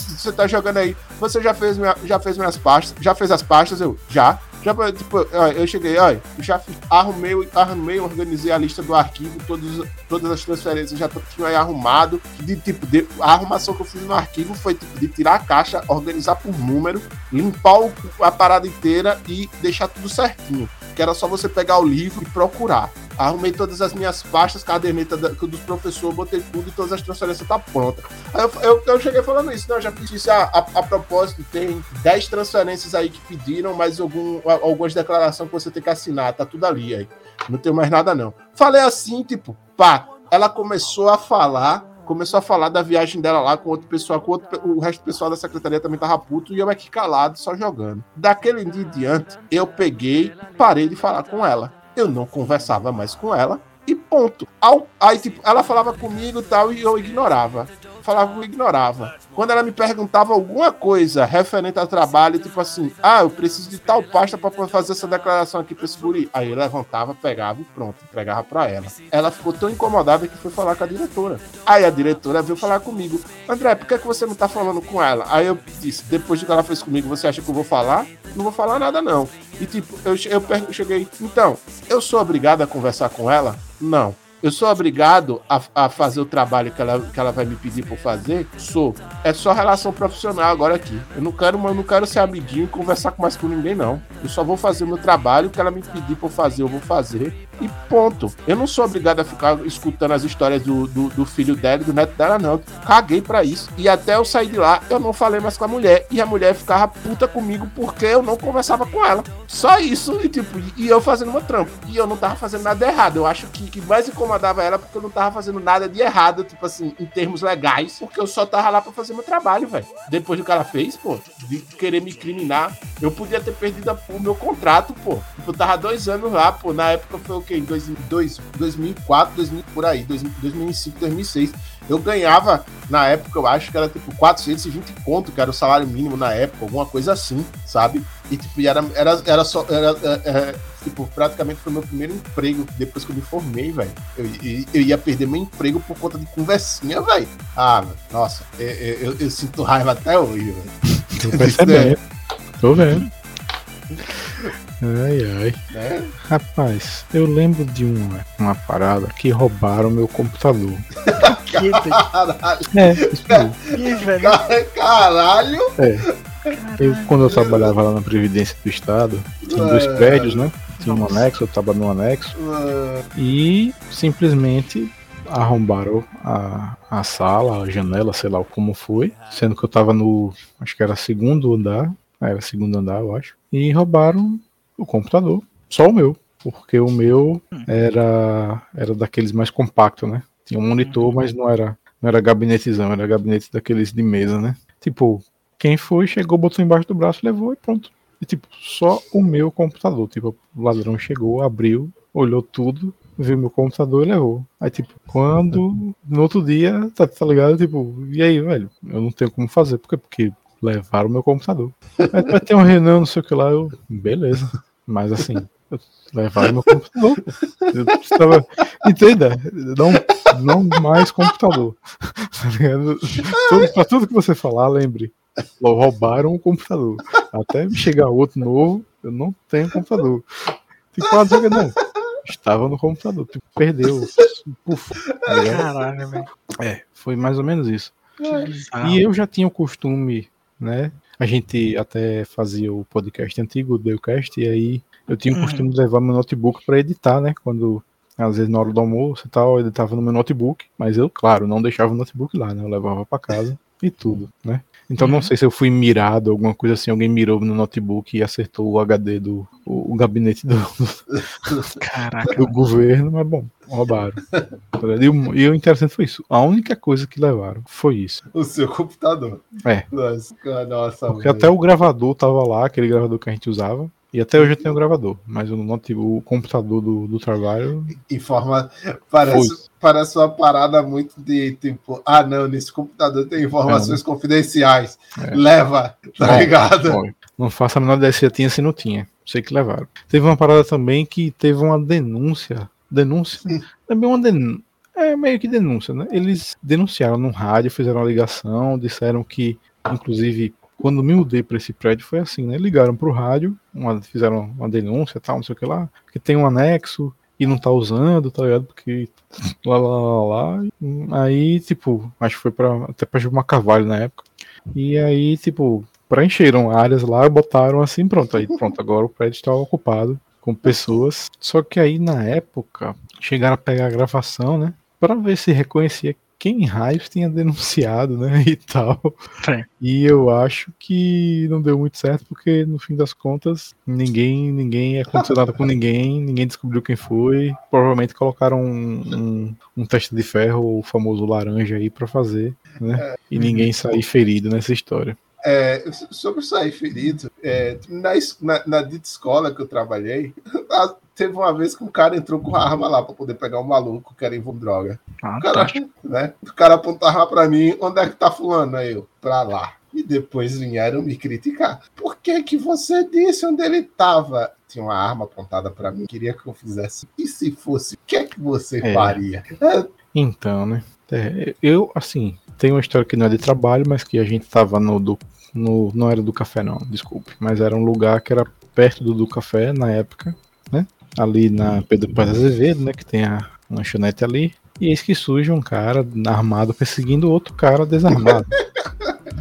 você tá jogando aí, você já fez, minha, já fez minhas pastas, já fez as pastas? Eu, já. Já, tipo, eu cheguei, olha, já arrumei, arrumei, organizei a lista do arquivo, todos, todas as transferências já tinham aí arrumado. De, tipo, de, a arrumação que eu fiz no arquivo foi tipo, de tirar a caixa, organizar por número, limpar o, a parada inteira e deixar tudo certinho. Que era só você pegar o livro e procurar. Arrumei todas as minhas pastas, caderneta da, dos professores, botei tudo e todas as transferências tá pronta. Aí eu, eu, eu cheguei falando isso, não, eu já fiz isso. A, a, a, propósito, tem 10 transferências aí que pediram, mas algum, algumas declarações que você tem que assinar, tá tudo ali aí. Não tem mais nada, não. Falei assim, tipo, pá, ela começou a falar começou a falar da viagem dela lá com outro pessoal, com outro, o resto do pessoal da secretaria também tava puto e eu aqui calado, só jogando. Daquele dia em diante, eu peguei, parei de falar com ela eu não conversava mais com ela e ponto. Aí, tipo, ela falava comigo e tal, e eu ignorava falava que ignorava. Quando ela me perguntava alguma coisa referente ao trabalho, tipo assim, ah, eu preciso de tal pasta para fazer essa declaração aqui para esse guri. Aí eu levantava, pegava e pronto, entregava para ela. Ela ficou tão incomodada que foi falar com a diretora. Aí a diretora veio falar comigo, André, por que, é que você não tá falando com ela? Aí eu disse, depois do que ela fez comigo, você acha que eu vou falar? Não vou falar nada não. E tipo, eu, eu cheguei, então, eu sou obrigado a conversar com ela? Não. Eu sou obrigado a, a, fazer o trabalho que ela, que ela vai me pedir para fazer? Sou. É só relação profissional agora aqui. Eu não quero, não quero ser amiguinho e conversar com mais com ninguém, não. Eu só vou fazer o meu trabalho, que ela me pedir para fazer, eu vou fazer. E ponto. Eu não sou obrigado a ficar escutando as histórias do, do, do filho dela e do neto dela, não. Caguei para isso. E até eu sair de lá, eu não falei mais com a mulher. E a mulher ficava puta comigo porque eu não conversava com ela. Só isso. E tipo, e eu fazendo meu trampo. E eu não tava fazendo nada errado. Eu acho que, que mais incomodava ela porque eu não tava fazendo nada de errado, tipo assim, em termos legais. Porque eu só tava lá pra fazer meu trabalho, velho. Depois do que ela fez, pô, de querer me criminar, eu podia ter perdido o meu contrato, pô. Eu tava dois anos lá, pô. Na época foi o quê? Em 2004, 2000, por aí, 2005, 2006. Eu ganhava, na época, eu acho que era tipo 420 conto, que era o salário mínimo na época, alguma coisa assim, sabe? E tipo, era, era, era só. Era, é, é, tipo, praticamente foi meu primeiro emprego depois que eu me formei, velho. Eu, eu, eu, ia perder meu emprego por conta de conversinha, velho. Ah, nossa, eu, eu, eu, sinto raiva até hoje, velho. Tô percebendo. <laughs> Tô vendo. Ai, ai. É? Rapaz, eu lembro de uma, uma parada que roubaram meu computador. Caralho. <laughs> É, Caralho. É. Eu, quando eu trabalhava lá na Previdência do Estado, tinha dois é. prédios, né? Tinha um anexo, eu tava no anexo. É. E simplesmente arrombaram a, a sala, a janela, sei lá como foi. Sendo que eu tava no. Acho que era segundo andar. Era segundo andar, eu acho. E roubaram o computador. Só o meu. Porque o meu hum. era, era daqueles mais compactos, né? Tinha um monitor, uhum. mas não era, não era gabinetezão, era gabinete daqueles de mesa, né? Tipo, quem foi, chegou, botou embaixo do braço, levou e pronto. E tipo, só o meu computador. Tipo, o ladrão chegou, abriu, olhou tudo, viu meu computador e levou. Aí, tipo, quando no outro dia, tá, tá ligado? Tipo, e aí, velho? Eu não tenho como fazer, porque levaram o meu computador. Vai ter um Renan, não sei o que lá, eu, beleza. Mas assim, levaram meu computador. Eu estava. Entenda, não, não mais computador. <laughs> Tá tudo, pra tudo que você falar, lembre. Roubaram o computador. Até chegar outro novo, eu não tenho computador. Tipo, ah, não. Estava no computador, tipo, perdeu. Puf, Caralho, velho. É, foi mais ou menos isso. E eu já tinha o costume, né? A gente até fazia o podcast antigo, o Deucast, e aí eu tinha o uhum. costume de levar meu notebook para editar, né? Quando às vezes na hora do almoço e tal, eu editava no meu notebook, mas eu, claro, não deixava o notebook lá, né? Eu levava para casa e tudo, né? Então não uhum. sei se eu fui mirado, alguma coisa assim, alguém mirou no notebook e acertou o HD do o, o gabinete do, Caraca, do governo, mas bom, roubaram. E, o interessante foi isso. A única coisa que levaram foi isso. O seu computador. É. Nossa, nossa Porque até o gravador tava lá, aquele gravador que a gente usava. E até hoje eu tenho o gravador, mas o, o computador do, do trabalho. Informa. Parece, parece uma parada muito de tipo, ah, não, nesse computador tem informações é, confidenciais. É. Leva, tá bom, ligado? Bom, não faço a menor ideia se tinha, se não tinha. Sei que levaram. Teve uma parada também que teve uma denúncia. Denúncia? Também uma denúncia. É meio que denúncia, né? Eles denunciaram no rádio, fizeram uma ligação, disseram que, inclusive, quando me mudei para esse prédio foi assim, né? Ligaram pro rádio, uma, fizeram uma denúncia, tal, não sei o que lá, que tem um anexo e não tá usando, tá ligado? Porque lá, lá, lá, lá. Aí, tipo, acho que foi para até para Gilmar Carvalho na época. E aí, tipo, preencheram áreas lá, botaram assim, pronto, aí pronto, agora o prédio está ocupado com pessoas. Só que aí na época chegaram a pegar a gravação, né? Para ver se reconhecia quem raios tinha denunciado, né, <laughs> e tal. É. E eu acho que não deu muito certo porque no fim das contas ninguém, ninguém é condicionado com ninguém, ninguém descobriu quem foi. Provavelmente colocaram um, um, um teste de ferro, o famoso laranja aí para fazer, né? É. E ninguém sair ferido nessa história. É, sobre sair ferido, é, na, na, na dita escola que eu trabalhei, <laughs> teve uma vez que um cara entrou com a arma lá para poder pegar um maluco que era envolver droga. Ah, o, cara, tá. né, o cara apontava para mim, onde é que tá fulano? Aí eu, pra lá. E depois vieram me criticar. Por que que você disse onde ele estava? Tinha uma arma apontada para mim, queria que eu fizesse. E se fosse, o que é que você é. faria? É. Então, né? É, eu, assim, tem uma história que não é de trabalho, mas que a gente tava no, do, no não era do café não, desculpe, mas era um lugar que era perto do, do café na época, né? Ali na Pedro Paz Azevedo, né? Que tem a lanchonete ali. E eis que surge um cara armado perseguindo outro cara desarmado.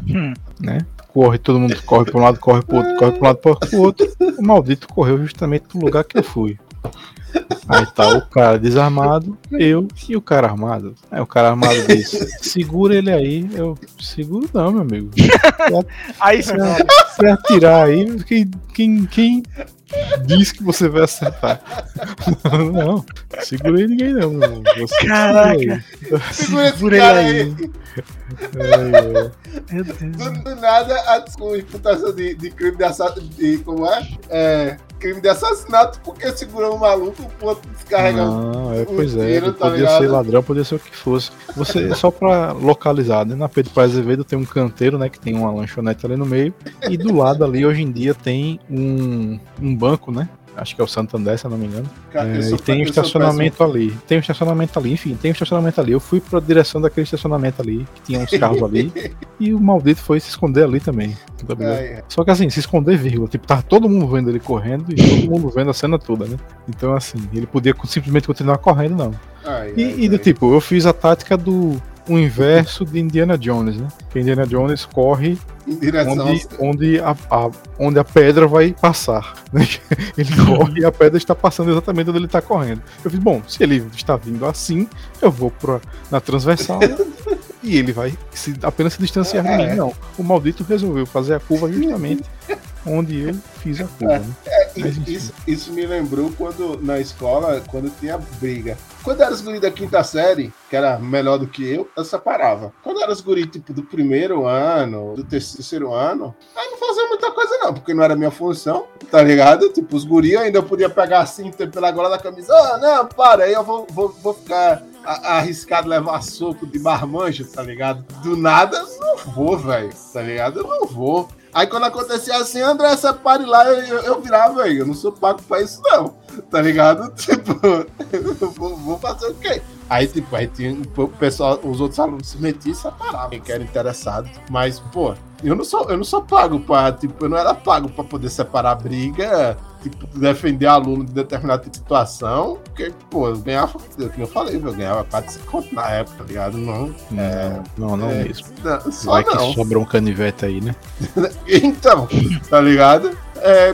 <laughs> né? Corre, todo mundo corre para um lado, corre para outro, corre para um lado, corre para o outro. O maldito correu justamente pro lugar que eu fui. Aí tá o cara desarmado, eu e o cara armado. Aí o cara armado disse: segura ele aí. Eu seguro não, meu amigo. <laughs> aí se, se atirar aí, quem, quem, quem diz que você vai acertar? <laughs> não, segura ninguém não, meu irmão. Você Caraca, segura, segura ele aí. aí. É, é. Do, do, nada, a imputação de, de crime de assalto, de, como é? é crime de assassinato porque segurou um maluco, o outro descarregando. Não, é, pois é, tiro, tá podia ser ladrão, podia ser o que fosse. Você, <laughs> só pra localizar, né? Na Pedro Paz Azevedo tem um canteiro, né? Que tem uma lanchonete ali no meio. E do lado ali, hoje em dia, tem um, um banco, né? Acho que é o Santander, se eu não me engano. Cara, é, e tem um estacionamento ali. Tem um estacionamento ali, enfim, tem um estacionamento ali. Eu fui pra direção daquele estacionamento ali, que tinha uns carros ali, <laughs> e o maldito foi se esconder ali também. Tá é. Só que assim, se esconder, vírgula. Tipo, tava todo mundo vendo ele correndo e todo mundo vendo a cena toda, né? Então, assim, ele podia simplesmente continuar correndo, não. Ai, e, ai, e do tipo, eu fiz a tática do o inverso de Indiana Jones, né? Indiana Jones corre onde, onde, a, a, onde a pedra vai passar. Né? <laughs> Ele corre e a pedra está passando exatamente onde ele está correndo. Eu fiz, bom, se ele está vindo assim, eu vou pra, na transversal <laughs> e ele vai se, apenas se distanciar é. de mim. Não, o maldito resolveu fazer a curva justamente onde eu fiz a curva. Né? É, isso, isso, me lembrou quando na escola, quando tinha briga. Quando era os guri da quinta série, que era melhor do que eu, eu separava. Quando era os guri, tipo, do primeiro ano, do terceiro ano, aí não fazia muita coisa não, porque não era minha função, tá ligado? Tipo, os guri ainda eu podia pegar assim, pela gola da camisa, oh, não, para, aí eu vou, vou, vou ficar arriscado levar soco de marmanjo, tá ligado? Do nada, eu não vou, velho, tá ligado? Eu não vou. Aí quando acontecia assim, André, separe lá, eu, eu, virava, velho, eu não sou pago pra isso, não. Tá ligado? <laughs> Tipo, vou, vou, fazer o quê? Aí, tipo, aí tinha, o pessoal, os outros alunos se metiam e separavam quem era interessado. Mas, pô, eu não sou, eu não sou pago pra, tipo, eu não era pago pra poder separar briga tipo, defender aluno de determinada situação, porque, pô, eu ganhava, como eu falei, eu ganhava 4 conto na época, tá ligado? Não, não, é, não, não é, mesmo. Não, só Vai não. que sobrou um canivete aí, né? <laughs> então, tá ligado? É,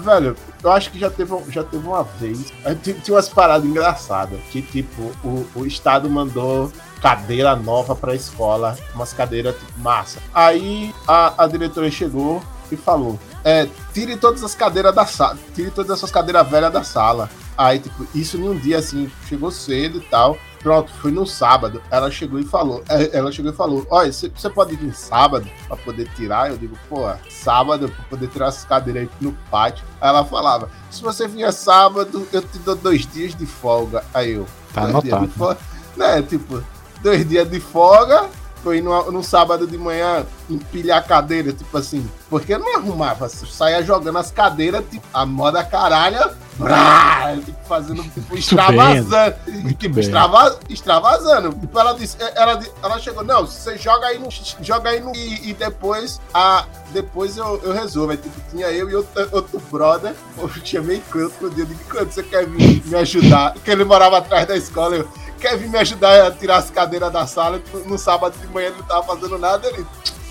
velho, eu acho que já teve, já teve uma vez. Tinha umas paradas engraçadas. Que, tipo, o, o Estado mandou cadeira nova pra escola. Umas cadeiras, tipo, massa. Aí a, a diretora chegou e falou: é, tire todas as cadeiras da sala, tire todas essas cadeiras velhas da sala. Aí, tipo, isso em um dia assim, chegou cedo e tal. Pronto, foi no sábado. Ela chegou e falou. É, ela chegou e falou: Olha, você pode vir sábado pra poder tirar? Eu digo, pô, sábado pra poder tirar essas cadeiras aí no pátio. Aí ela falava: Se você vier sábado, eu te dou dois dias de folga. Aí eu. Tá anotado. Né, tipo, dois dias de folga foi no, no sábado de manhã empilhar a cadeira, tipo assim, porque não arrumava, saia jogando as cadeiras, tipo, a moda caralha, brá, tipo, fazendo, tipo, extravasando, tipo, extrava, extravasando. Tipo, ela disse, ela, ela chegou, não, você joga aí no, joga aí no, e, e depois, a, depois eu, eu resolvo. Aí, tipo, tinha eu e outro, outro brother, <laughs> eu tinha meio canto no dia, de quando você quer vir me ajudar, que ele morava atrás da escola, eu, quer vir me ajudar a tirar as cadeiras da sala. No sábado de manhã ele não tava fazendo nada. Ele,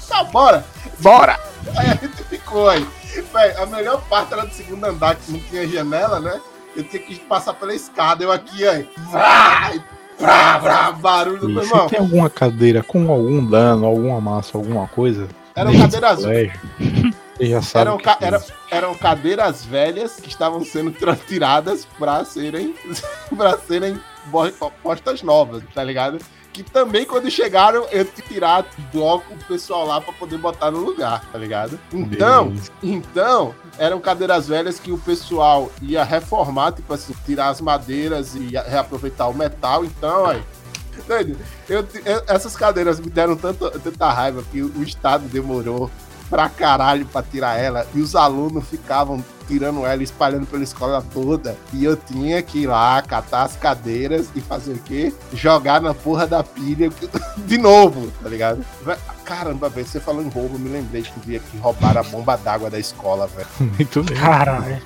tá, bora! Bora! Aí a gente ficou aí. Véi, a melhor parte era do segundo andar, que não tinha janela, né? Eu tinha que passar pela escada. Eu aqui, aí. Vai! Brá, brá, barulho do meu irmão. tem alguma cadeira com algum dano, alguma massa, alguma coisa? Eram cadeiras. <laughs> já sabe eram, ca era, eram cadeiras velhas que estavam sendo <laughs> tiradas para serem, <laughs> para serem postas novas, tá ligado? Que também, quando chegaram, eu tirar logo o pessoal lá para poder botar no lugar, tá ligado? Então, então, eram cadeiras velhas que o pessoal ia reformar, tipo assim, tirar as madeiras e reaproveitar o metal. Então, aí, eu, eu, essas cadeiras me deram tanto, tanta raiva que o Estado demorou pra caralho pra tirar ela. E os alunos ficavam tirando ela, espalhando pela escola toda. E eu tinha que ir lá, catar as cadeiras e fazer o quê? Jogar na porra da pilha <laughs> de novo, tá ligado? Caramba, velho, você falou em roubo, me lembrei que dia que roubaram a bomba d'água da escola, velho. <laughs> Muito bem. Caralho.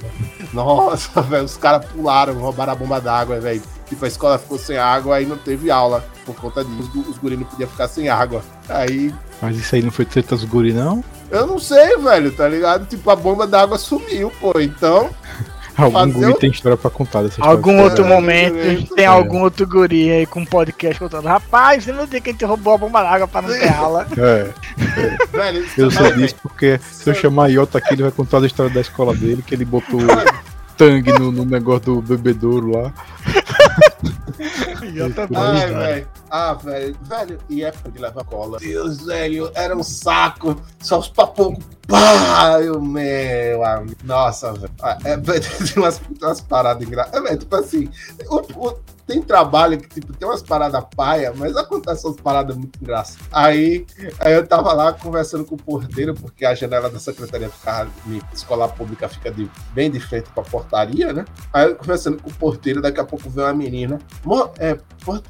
Nossa, velho, os caras pularam, roubaram a bomba d'água, velho. Tipo, a escola ficou sem água, aí não teve aula por conta disso. Os, os guris não podiam ficar sem água. Aí. Mas isso aí não foi treta dos guri, não? Eu não sei, velho, tá ligado? Tipo, a bomba d'água sumiu, pô. Então. <laughs> Algum guri tem história pra contar dessa Algum história. outro é, momento, é, tem é. algum outro guri aí com um podcast contando. Rapaz, você não tem que a gente roubou a bomba d'água pra não ter <laughs> aula. É. é. Velho, eu sei disso porque se eu chamar Iota aqui, ele vai contar a história da escola dele, que ele botou <laughs> tangue no, no negócio do bebedouro lá. Ai, velho. Ah, velho. Velho, e época de levar cola. Deus, velho, era um saco. Só os papocos. Pá, meu amigo. Nossa, velho. É, <laughs> tem umas, umas paradas engraçadas. É, tipo assim, o, o, tem trabalho que, tipo, tem umas paradas paia, mas acontece umas paradas muito engraçadas. Aí, aí eu tava lá conversando com o porteiro, porque a janela da secretaria ficava, escola pública fica de, bem de frente pra portaria, né? Aí eu conversando com o porteiro, daqui a pouco veio uma menina, é,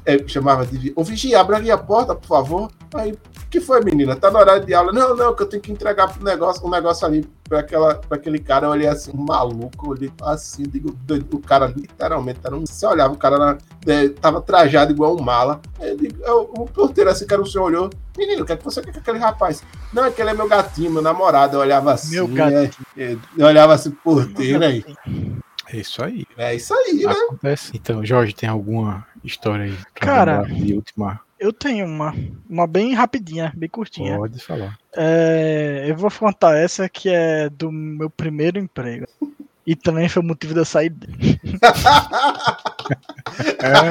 é, chamava de, ô Vigia, abre ali a porta, por favor. Aí, que foi, menina? Tá no horário de aula? Não, não, que eu tenho que entregar pro negócio, um negócio ali pra, aquela, pra aquele cara. Eu olhei assim, um maluco, eu olhei assim, digo, o cara literalmente era um. Você olhava, o cara era, é, tava trajado igual um mala. Aí, digo, eu, o porteiro assim, que era o senhor olhou. Menino, o que, é que você quer com aquele rapaz? Não, é que ele é meu gatinho, meu namorado. Eu olhava assim. Meu gatinho. É, eu olhava assim, porteiro aí. É isso aí. É isso aí, né? Acontece. Então, Jorge, tem alguma história aí? Cara, de última? Eu tenho uma. Uma bem rapidinha, bem curtinha. Pode falar. É, eu vou contar essa que é do meu primeiro emprego. E também foi o motivo de eu sair dele. <laughs> é,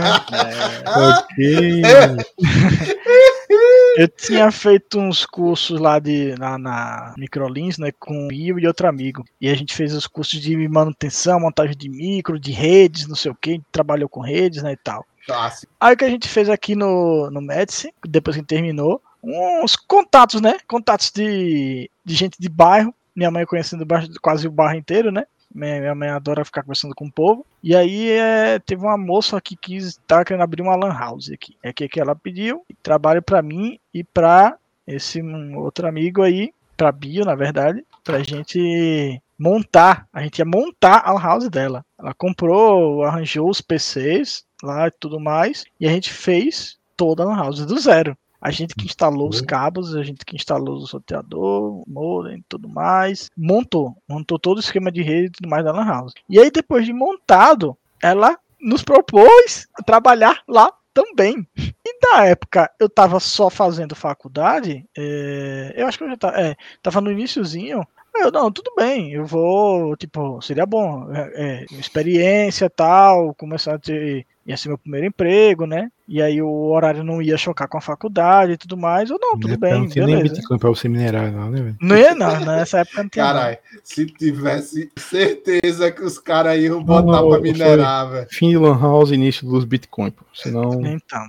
ok. <laughs> eu tinha feito uns cursos lá de, lá na Microlins, né, com o Bio e outro amigo. E a gente fez os cursos de manutenção, montagem de micro, de redes, não sei o que, trabalhou com redes, né, e tal. Clássico. Aí o que a gente fez aqui no, no Médici, depois que terminou, uns contatos, né, contatos de, de gente de bairro, minha mãe conhecendo quase o bairro inteiro, né, Minha mãe adora ficar conversando com o povo. E aí é, teve uma moça que quis estar tá querendo abrir uma lan house aqui. É que, que ela pediu trabalho para mim e para esse um outro amigo aí, para Bio, na verdade, pra gente montar. A gente ia montar a house dela. Ela comprou, arranjou os PCs lá e tudo mais, e a gente fez toda a lan house do zero. A gente que instalou os uhum. cabos, a gente que instalou o roteador, o modem e tudo mais, montou, montou todo o esquema de rede e tudo mais da Lan House. E aí, depois de montado, ela nos propôs trabalhar lá também. E na época eu tava só fazendo faculdade, é, eu acho que eu já tava, é, tava no iníciozinho, eu, não, tudo bem, eu vou, tipo, seria bom, é, é, experiência tal, começar a ter ia ser meu primeiro emprego, né? E aí o horário não ia chocar com a faculdade e tudo mais. Ou não, tudo bem. Não tinha nem Bitcoin pra você minerar, não, né, velho? Não ia, não, nessa época não tinha. Caralho, se tivesse certeza que os caras iam botar não, pra minerar, velho. Fim de Lan House, início dos Bitcoin, pô. Senão. Então.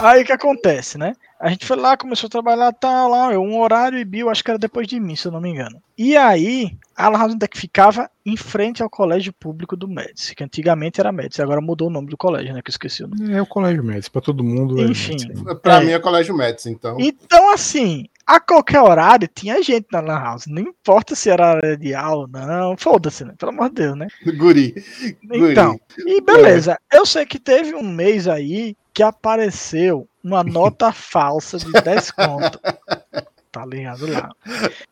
aí o que acontece, né? A gente foi lá, começou a trabalhar, tá lá, um horário e Bill, acho que era depois de mim, se eu não me engano. E aí, a Lan House que ficava em frente ao colégio público do Médici, que antigamente era Médici, agora mudou o nome do colégio, né? Que eu esqueci o nome. É o colégio Médici, pra todo mundo. É Enfim. É pra é. mim é colégio Médici, então. Então, assim, a qualquer horário tinha gente na Lan House. Não importa se era área de aula ou não. Foda-se, né? Pelo amor de Deus, né? Guri. Então, e beleza. É. Eu sei que teve um mês aí que apareceu uma nota <laughs> falsa de 10 conto. <laughs> Tá ligado lá.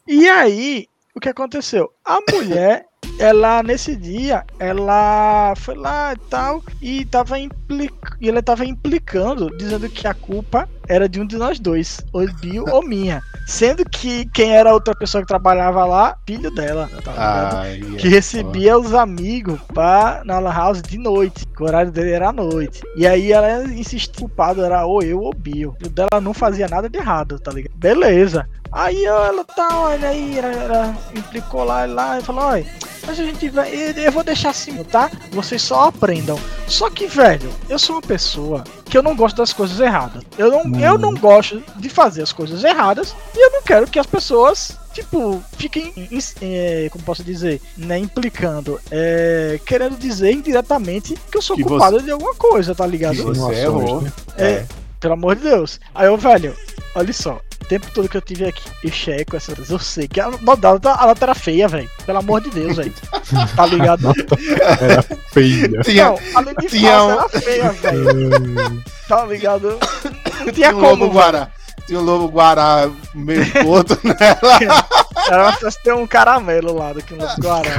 E aí, o que aconteceu? A mulher, ela nesse dia, ela foi lá e tal, e tava implic... e ela tava implicando, dizendo que a culpa era de um de nós dois, ou Bill ou minha. Sendo que quem era a outra pessoa que trabalhava lá, filho dela, tá Ai, que é recebia os amigos pra, na La House de noite, o horário dele era à noite. E aí ela insistia, o culpado era ou eu ou Bill. O dela não fazia nada de errado, tá ligado? Beleza. Aí ela tá, olha aí, ela, ela implicou lá, lá e falou, olha, mas a gente vai, eu vou deixar assim, tá? Vocês só aprendam. Só que, velho, eu sou uma pessoa que eu não gosto das coisas erradas. Eu não, hum. eu não gosto de fazer as coisas erradas e eu não quero que as pessoas tipo, fiquem, é, como posso dizer, né, implicando, é, querendo dizer indiretamente que eu sou que culpado você... de alguma coisa, tá ligado? Que você errou. É, é, pelo amor de Deus. Aí eu, velho, olha só, tempo todo que eu tive aqui, eu checo essas coisas. Eu sei que a nota, a nota era feia, velho. Pelo amor de Deus, velho. <laughs> <laughs> Tá ligado? <laughs> Era feia. Tinha, Não, além de tinha falsa, um... era feia, <laughs> velho. tá ligado? Não tinha um como. Guará. Tinha um lobo guará meio gordo nela. Era pra ter um caramelo lá do que um lobo guará.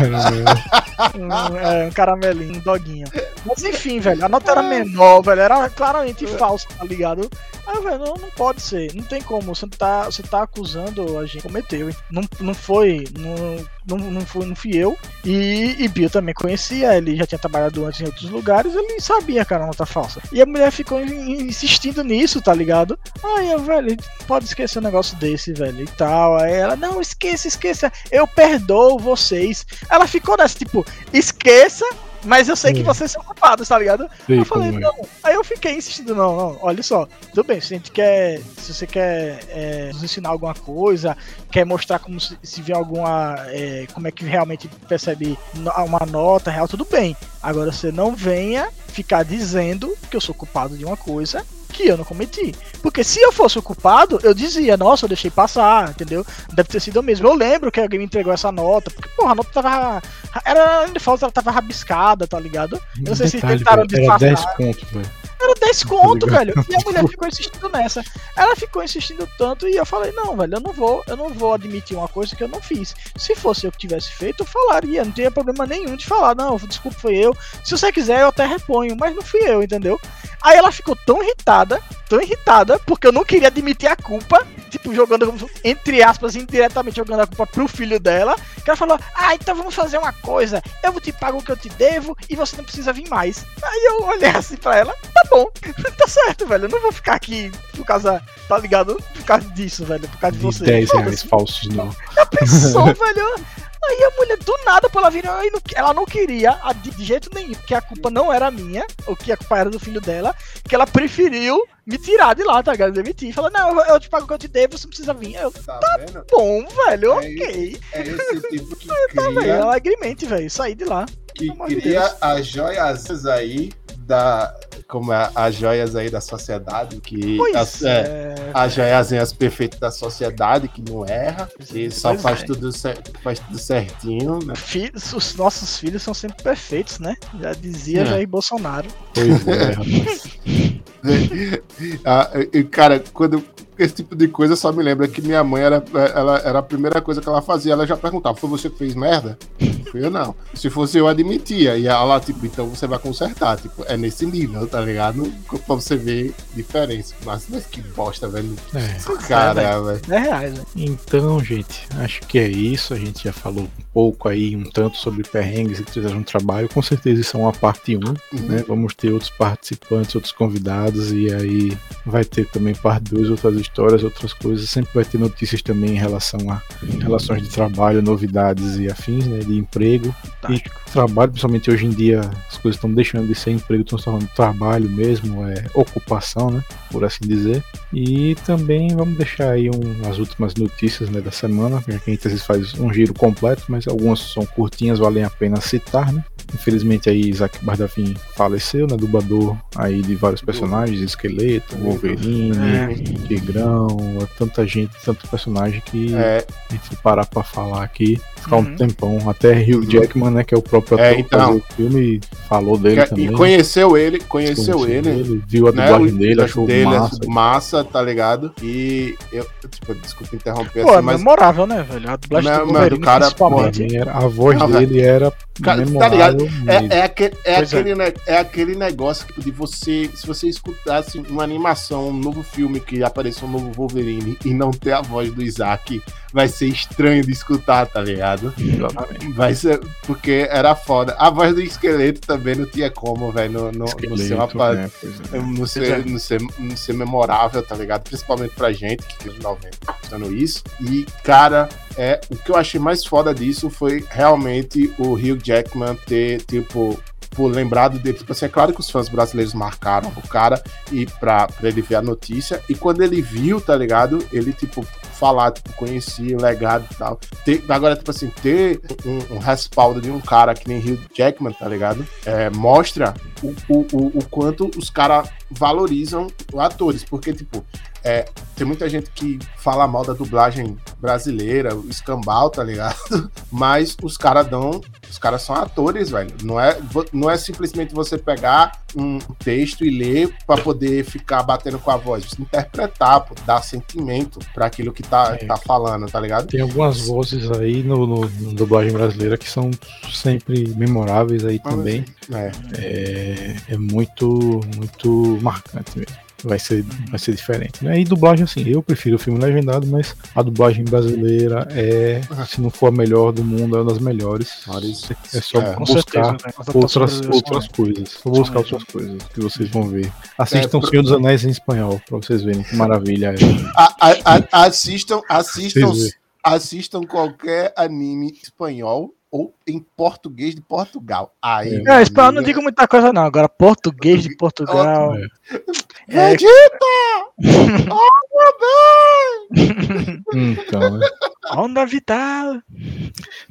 Um, é, um caramelinho, um doguinho. Mas enfim, velho, a nota era menor, velho. Era claramente falsa, tá ligado? Ah, velho, não, não pode ser. Não tem como. Você tá, você tá acusando a gente cometeu. Não, não foi. Não, não, não, foi, não fui eu. E, e Bill também conhecia. Ele já tinha trabalhado antes em outros lugares. Ele sabia que era nota falsa. E a mulher ficou insistindo nisso, tá ligado? Ai, velho, pode esquecer um negócio desse, velho. E tal. Aí ela, não, esqueça, esqueça. Eu perdoo vocês. Ela ficou nessa, tipo, esqueça mas eu sei que vocês são culpados, tá ligado? eu falei, é. não. Aí eu fiquei insistindo, não, não, olha só, tudo bem, se a gente quer. Se você quer é, nos ensinar alguma coisa, quer mostrar como se, se vê alguma. É, como é que realmente percebe uma nota real, tudo bem. Agora você não venha ficar dizendo que eu sou culpado de uma coisa que eu não cometi. Porque se eu fosse o culpado, eu dizia, nossa, eu deixei passar, entendeu? Deve ter sido eu mesmo. Eu lembro que alguém me entregou essa nota, porque, porra, a nota tava. Era de falta, ela tava rabiscada, tá ligado? Eu não sei Detalhe, se tentaram disfarçar. Era 10 pontos, velho. Era 10 conto, tá velho. E a mulher <laughs> ficou insistindo nessa. Ela ficou insistindo tanto e eu falei, não, velho, eu não vou, eu não vou admitir uma coisa que eu não fiz. Se fosse eu que tivesse feito, eu falaria, não teria problema nenhum de falar, não, desculpa, foi eu. Se você quiser, eu até reponho, mas não fui eu, entendeu? Aí ela ficou tão irritada, tão irritada, porque eu não queria admitir a culpa, tipo, jogando, entre aspas, indiretamente jogando a culpa pro filho dela, que ela falou, ah, então vamos fazer uma coisa, eu vou te pagar o que eu te devo e você não precisa vir mais. Aí eu olhei assim pra ela, tá bom, <laughs> tá certo, velho, eu não vou ficar aqui por causa, tá ligado? Por causa disso, velho, por causa de, de você. 10 reais falsos, não. Já pensou, <laughs> velho? Aí a mulher, do nada, ela vir, ela não queria, de jeito nenhum, porque a culpa não era minha, ou que a culpa era do filho dela, que ela preferiu me tirar de lá, tá ligado? Demitir. Falou, não, eu te pago o que eu te dei, você não precisa vir. Eu, tá, tá bom, velho, é ok. É esse tipo que <laughs> tá, cria... velho, alegremente, velho, sair de lá. Que cria as joias aí da como é, as joias aí da sociedade, que as, é, é, as joiazinhas perfeitas da sociedade, que não erra, e só faz, é. tudo, faz tudo certinho. Né? Filhos, os nossos filhos são sempre perfeitos, né? Já dizia é. Jair Bolsonaro. Pois é, <laughs> <laughs> ah, cara, quando esse tipo de coisa só me lembra que minha mãe era, ela, era a primeira coisa que ela fazia, ela já perguntava: foi você que fez merda? Eu não. Se fosse eu, admitia. E ela, tipo, então você vai consertar. Tipo, é nesse nível, tá ligado? Pra você ver diferença. Mas, mas que bosta, velho. É. Cara, velho. É reais, né? Então, gente, acho que é isso. A gente já falou um pouco aí, um tanto sobre perrengues e fizeram um trabalho. Com certeza isso é uma parte 1, uhum. né? Vamos ter outros participantes, outros convidados. E aí vai ter também parte 2, outras histórias, outras coisas. Sempre vai ter notícias também em relação a relações de trabalho, novidades e afins, né? De emprego. Fantástico. E trabalho, principalmente hoje em dia, as coisas estão deixando de ser emprego, estão se tornando trabalho mesmo, é ocupação, né? Por assim dizer. E também vamos deixar aí um, as últimas notícias né, da semana, que a gente às vezes faz um giro completo, mas algumas são curtinhas, valem a pena citar, né? Infelizmente aí Isaac Bardafim faleceu, né? Dublador aí de vários personagens, Esqueleto, Wolverine, é. Tigrão, tanta gente, tanto personagem que é. a gente parar pra falar aqui, ficar uhum. um tempão. Até Hugh. Jackman, né? Que é o próprio é, ator é, então, o filme, falou dele que, também. E conheceu ele, conheceu, conheceu ele, ele, Viu a né, dublagem né, dele, achou dele, massa. Massa, tá ligado? E eu, tipo, desculpa interromper pô, assim, é mas... memorável, né, velho? A dublagem do, do cara, pô, era, a voz não, dele era Cara, tá ligado? É, é, aquele, é, aquele, é. é aquele negócio tipo, de você, se você escutasse uma animação, um novo filme que apareceu um novo Wolverine e não ter a voz do Isaac, vai ser estranho de escutar, tá ligado? Vai ser, porque era foda. A voz do esqueleto também não tinha como, velho, no, no, no, ser uma, né? é. no, ser, no, ser, no ser memorável, tá ligado? Principalmente pra gente, que é 90, usando isso. E, cara, é, o que eu achei mais foda disso foi realmente o Hugh Jackman ter, tipo, por lembrado dele. Tipo assim, é claro que os fãs brasileiros marcaram o cara e pra, pra ele ver a notícia. E quando ele viu, tá ligado? Ele, tipo, falar, tipo, conhecia o legado e tal. Ter, agora, tipo assim, ter um, um, respaldo de um cara que nem Hugh Jackman, tá ligado? É, mostra o, o, o, o quanto os caras valorizam atores, porque, tipo, é, tem muita gente que fala mal da dublagem brasileira, o escambau, tá ligado? <laughs> Mas os caras dão. Os caras são atores, velho. Não é, não é simplesmente você pegar um texto e ler para poder ficar batendo com a voz. Você interpretar, pô, dar sentimento para aquilo que tá, é. tá falando, tá ligado? Tem algumas vozes aí no, no, no, dublagem brasileira que são sempre memoráveis aí também. É, é, é muito, muito marcante mesmo vai ser, vai ser diferente. Né? E dublagem, assim, eu prefiro o filme legendado, mas a dublagem brasileira é, se não for a melhor do mundo, é uma das melhores. É só é, buscar certeza, né? outras, outras coisas. Só buscar outras coisas que vocês vão ver. Assistam é, Senhor dos Anéis em espanhol, pra vocês verem que maravilha é. A, a, a, assistam, assistam, assistam qualquer anime espanhol ou em português de Portugal. Aí, é, espanhol não digo muita coisa, não. Agora, português de Portugal. É. Vegeta! <laughs> oh, meu bem! Então, né? Onda vital!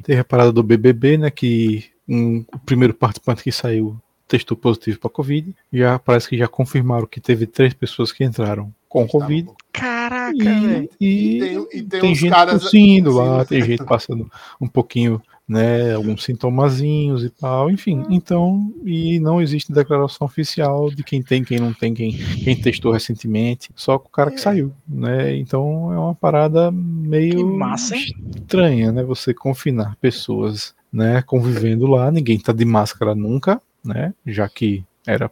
Tem a parada do BBB, né? Que um, o primeiro participante que saiu testou positivo para Covid. Já parece que já confirmaram que teve três pessoas que entraram com Covid. Caraca, e, e, e, tem, e tem, tem gente caras... tossindo lá, tem gente passando um pouquinho né, alguns sintomazinhos e tal, enfim. Então, e não existe declaração oficial de quem tem, quem não tem, quem, quem testou recentemente, só com o cara que é. saiu, né? Então é uma parada meio massa, estranha, né? Você confinar pessoas, né, convivendo lá, ninguém tá de máscara nunca, né? Já que era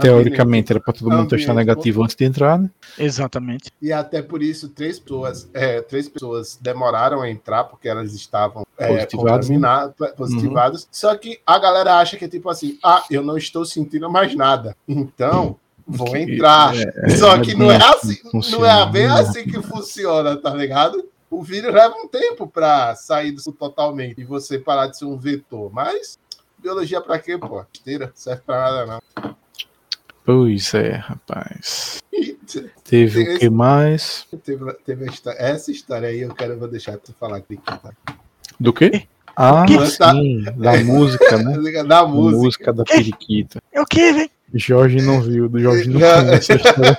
teoricamente era para todo mundo testar negativo antes de entrar, né? Exatamente. E até por isso três pessoas, é, três pessoas demoraram a entrar porque elas estavam é, contaminadas, né? positivadas. Uhum. Só que a galera acha que é tipo assim, ah, eu não estou sentindo mais nada, então vou que, entrar. É, Só que não é assim, não é bem assim que funciona, tá ligado? o vírus leva um tempo para sair disso totalmente e você parar de ser um vetor. Mas biologia para quê, pô? Esteira, serve para nada não. Pois é, rapaz. <laughs> Teve o que mais? Teve, teve história, essa história aí eu quero vou deixar tu falar aqui, tá? Do quê? Ah, sim, da música, né? <laughs> Da música. música da periquita. É o que, velho? Jorge não viu, do Jorge não <laughs> conhece a história.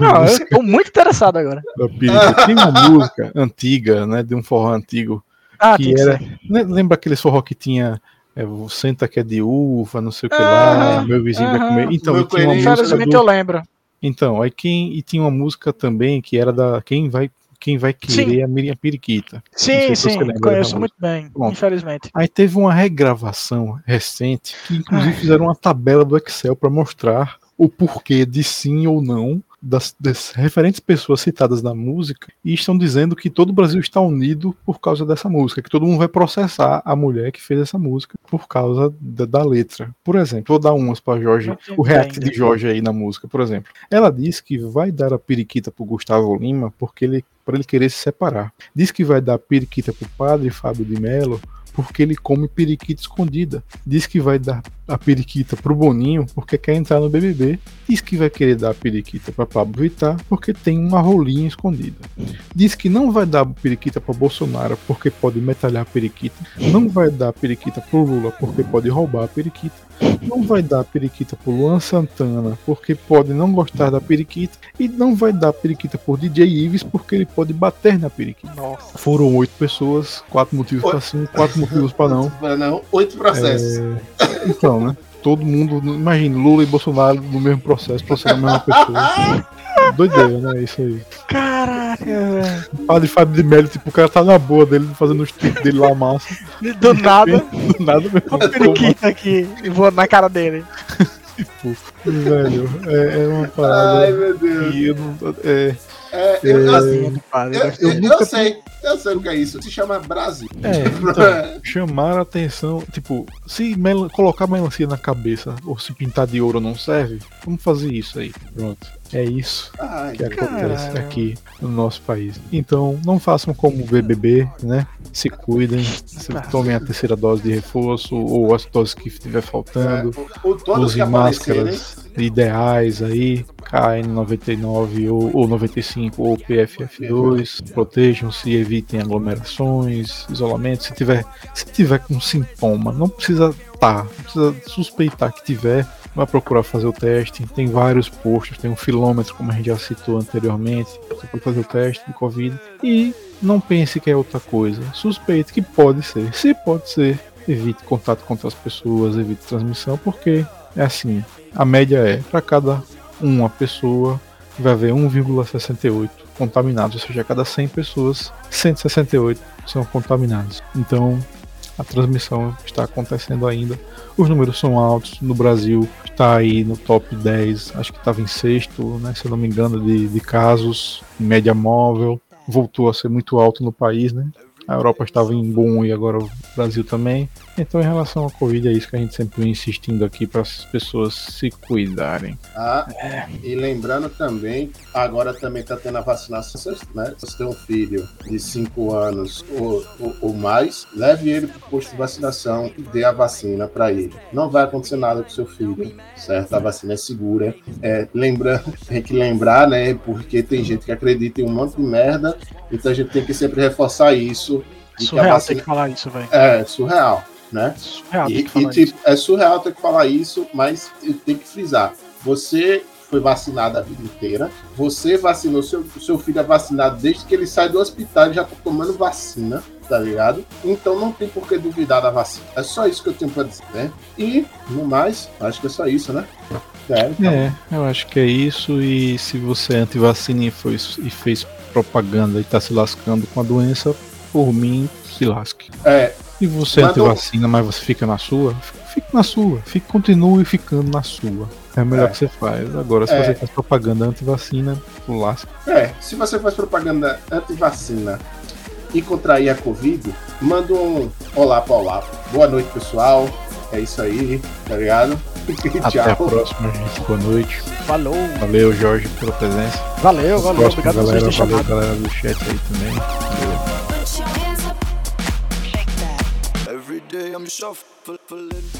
Não, eu tô muito interessado agora. Da periquita. Tem uma música antiga, né? De um forró antigo. Ah, que era. Lembra aquele forró que tinha. É, senta que é de uva, não sei o que lá, meu vizinho vai comer. Então, meu tinha uma música. Infelizmente do... eu lembro. Então, aí quem. E tinha uma música também que era da. Quem vai quem vai querer sim. a Miriam Periquita. Sim, sim, conheço muito bem, Bom, infelizmente. Aí teve uma regravação recente, que inclusive Ai. fizeram uma tabela do Excel para mostrar o porquê de sim ou não das, das, referentes pessoas citadas na música e estão dizendo que todo o Brasil está unido por causa dessa música, que todo mundo vai processar a mulher que fez essa música por causa da, da letra. Por exemplo, vou dar umas para Jorge, o react de Jorge aí na música, por exemplo. Ela diz que vai dar a periquita pro Gustavo Lima porque ele para ele querer se separar. Diz que vai dar a periquita pro padre Fábio de Mello porque ele come periquita escondida. Diz que vai dar a periquita pro Boninho porque quer entrar no BBB. Diz que vai querer dar a periquita para Pablo Vittar porque tem uma rolinha escondida. Diz que não vai dar a periquita para Bolsonaro porque pode metralhar a periquita. Não vai dar a periquita pro Lula porque pode roubar a periquita não vai dar periquita por Luan Santana porque pode não gostar da periquita e não vai dar periquita por DJ Ives porque ele pode bater na periquita. Nossa. Foram oito pessoas, quatro motivos para sim, quatro motivos para não. <laughs> não, oito processos. É... Então, né? Todo mundo, imagina, Lula e Bolsonaro no mesmo processo, processando a mesma pessoa. Doideira, né? Isso aí. Caraca, velho. Padre Fábio de Mello, tipo, o cara tá na boa dele, fazendo os tipos dele lá massa. Do nada. Do nada mesmo. O periquito aqui voando na cara dele. tipo, velho, é, é uma parada. Ai, meu Deus. eu não, é, é, eu, assim, eu, eu, eu, eu sei, eu sei o que é isso. Se chama Brasil. É, <laughs> então, chamar a atenção. Tipo, se mel colocar melancia na cabeça ou se pintar de ouro não serve, vamos fazer isso aí. Pronto. É isso Ai, que acontece cara. aqui no nosso país. Então, não façam como o BBB, né? Se cuidem, se tomem a terceira dose de reforço ou as doses que estiver faltando. É, usem máscaras ideais aí, KN99 ou, ou 95 ou PFF2. Protejam-se, evitem aglomerações, isolamento. Se tiver, se tiver com sintoma, não precisa tá, não precisa suspeitar que tiver vai procurar fazer o teste. Tem vários postos, tem um filômetro, como a gente já citou anteriormente. Você pode fazer o teste de Covid. E não pense que é outra coisa. Suspeite que pode ser. Se pode ser, evite contato com outras pessoas, evite transmissão, porque é assim. A média é para cada uma pessoa vai haver 1,68 contaminados, ou seja, a cada 100 pessoas, 168 são contaminados. Então, a transmissão está acontecendo ainda. Os números são altos. No Brasil está aí no top 10, acho que estava em sexto, né, se eu não me engano, de, de casos, média móvel. Voltou a ser muito alto no país, né? A Europa estava em boom e agora o Brasil também. Então, em relação à Covid, é isso que a gente sempre vem insistindo aqui para as pessoas se cuidarem. Ah, é. e lembrando também, agora também está tendo a vacinação, né? Se você tem um filho de 5 anos ou, ou, ou, mais, leve ele para o posto de vacinação e dê a vacina para ele. Não vai acontecer nada com seu filho, certo? A vacina é segura. É, lembrando, <laughs> tem que lembrar, né? Porque tem gente que acredita em um monte de merda, então a gente tem que sempre reforçar isso. Surreal vacina... ter que falar isso, velho. É, surreal né? Surreal, e, e tipo, é surreal ter que falar isso, mas tem que frisar. Você foi vacinado a vida inteira. Você vacinou, seu, seu filho é vacinado desde que ele sai do hospital e já tá tomando vacina, tá ligado? Então não tem por que duvidar da vacina. É só isso que eu tenho pra dizer, né? E, no mais, acho que é só isso, né? É, então. é eu acho que é isso. E se você é antivacina e, foi, e fez propaganda e tá se lascando com a doença, por mim, se lasque. É, e você Mandou... anti-vacina, mas você fica na sua, fique na sua. Fique, continue ficando na sua. É o melhor é. que você faz. Agora, se é. você faz propaganda anti-vacina, lasca. É, se você faz propaganda anti-vacina e contrair a Covid, manda um olá para olá. Boa noite, pessoal. É isso aí, tá ligado? <laughs> Até a próxima, gente. Boa noite. Falou. Valeu, Jorge, pela presença. Valeu, valeu. Obrigado galera, por vocês Valeu, galera do chat aí também. Valeu. day I'm shuffling.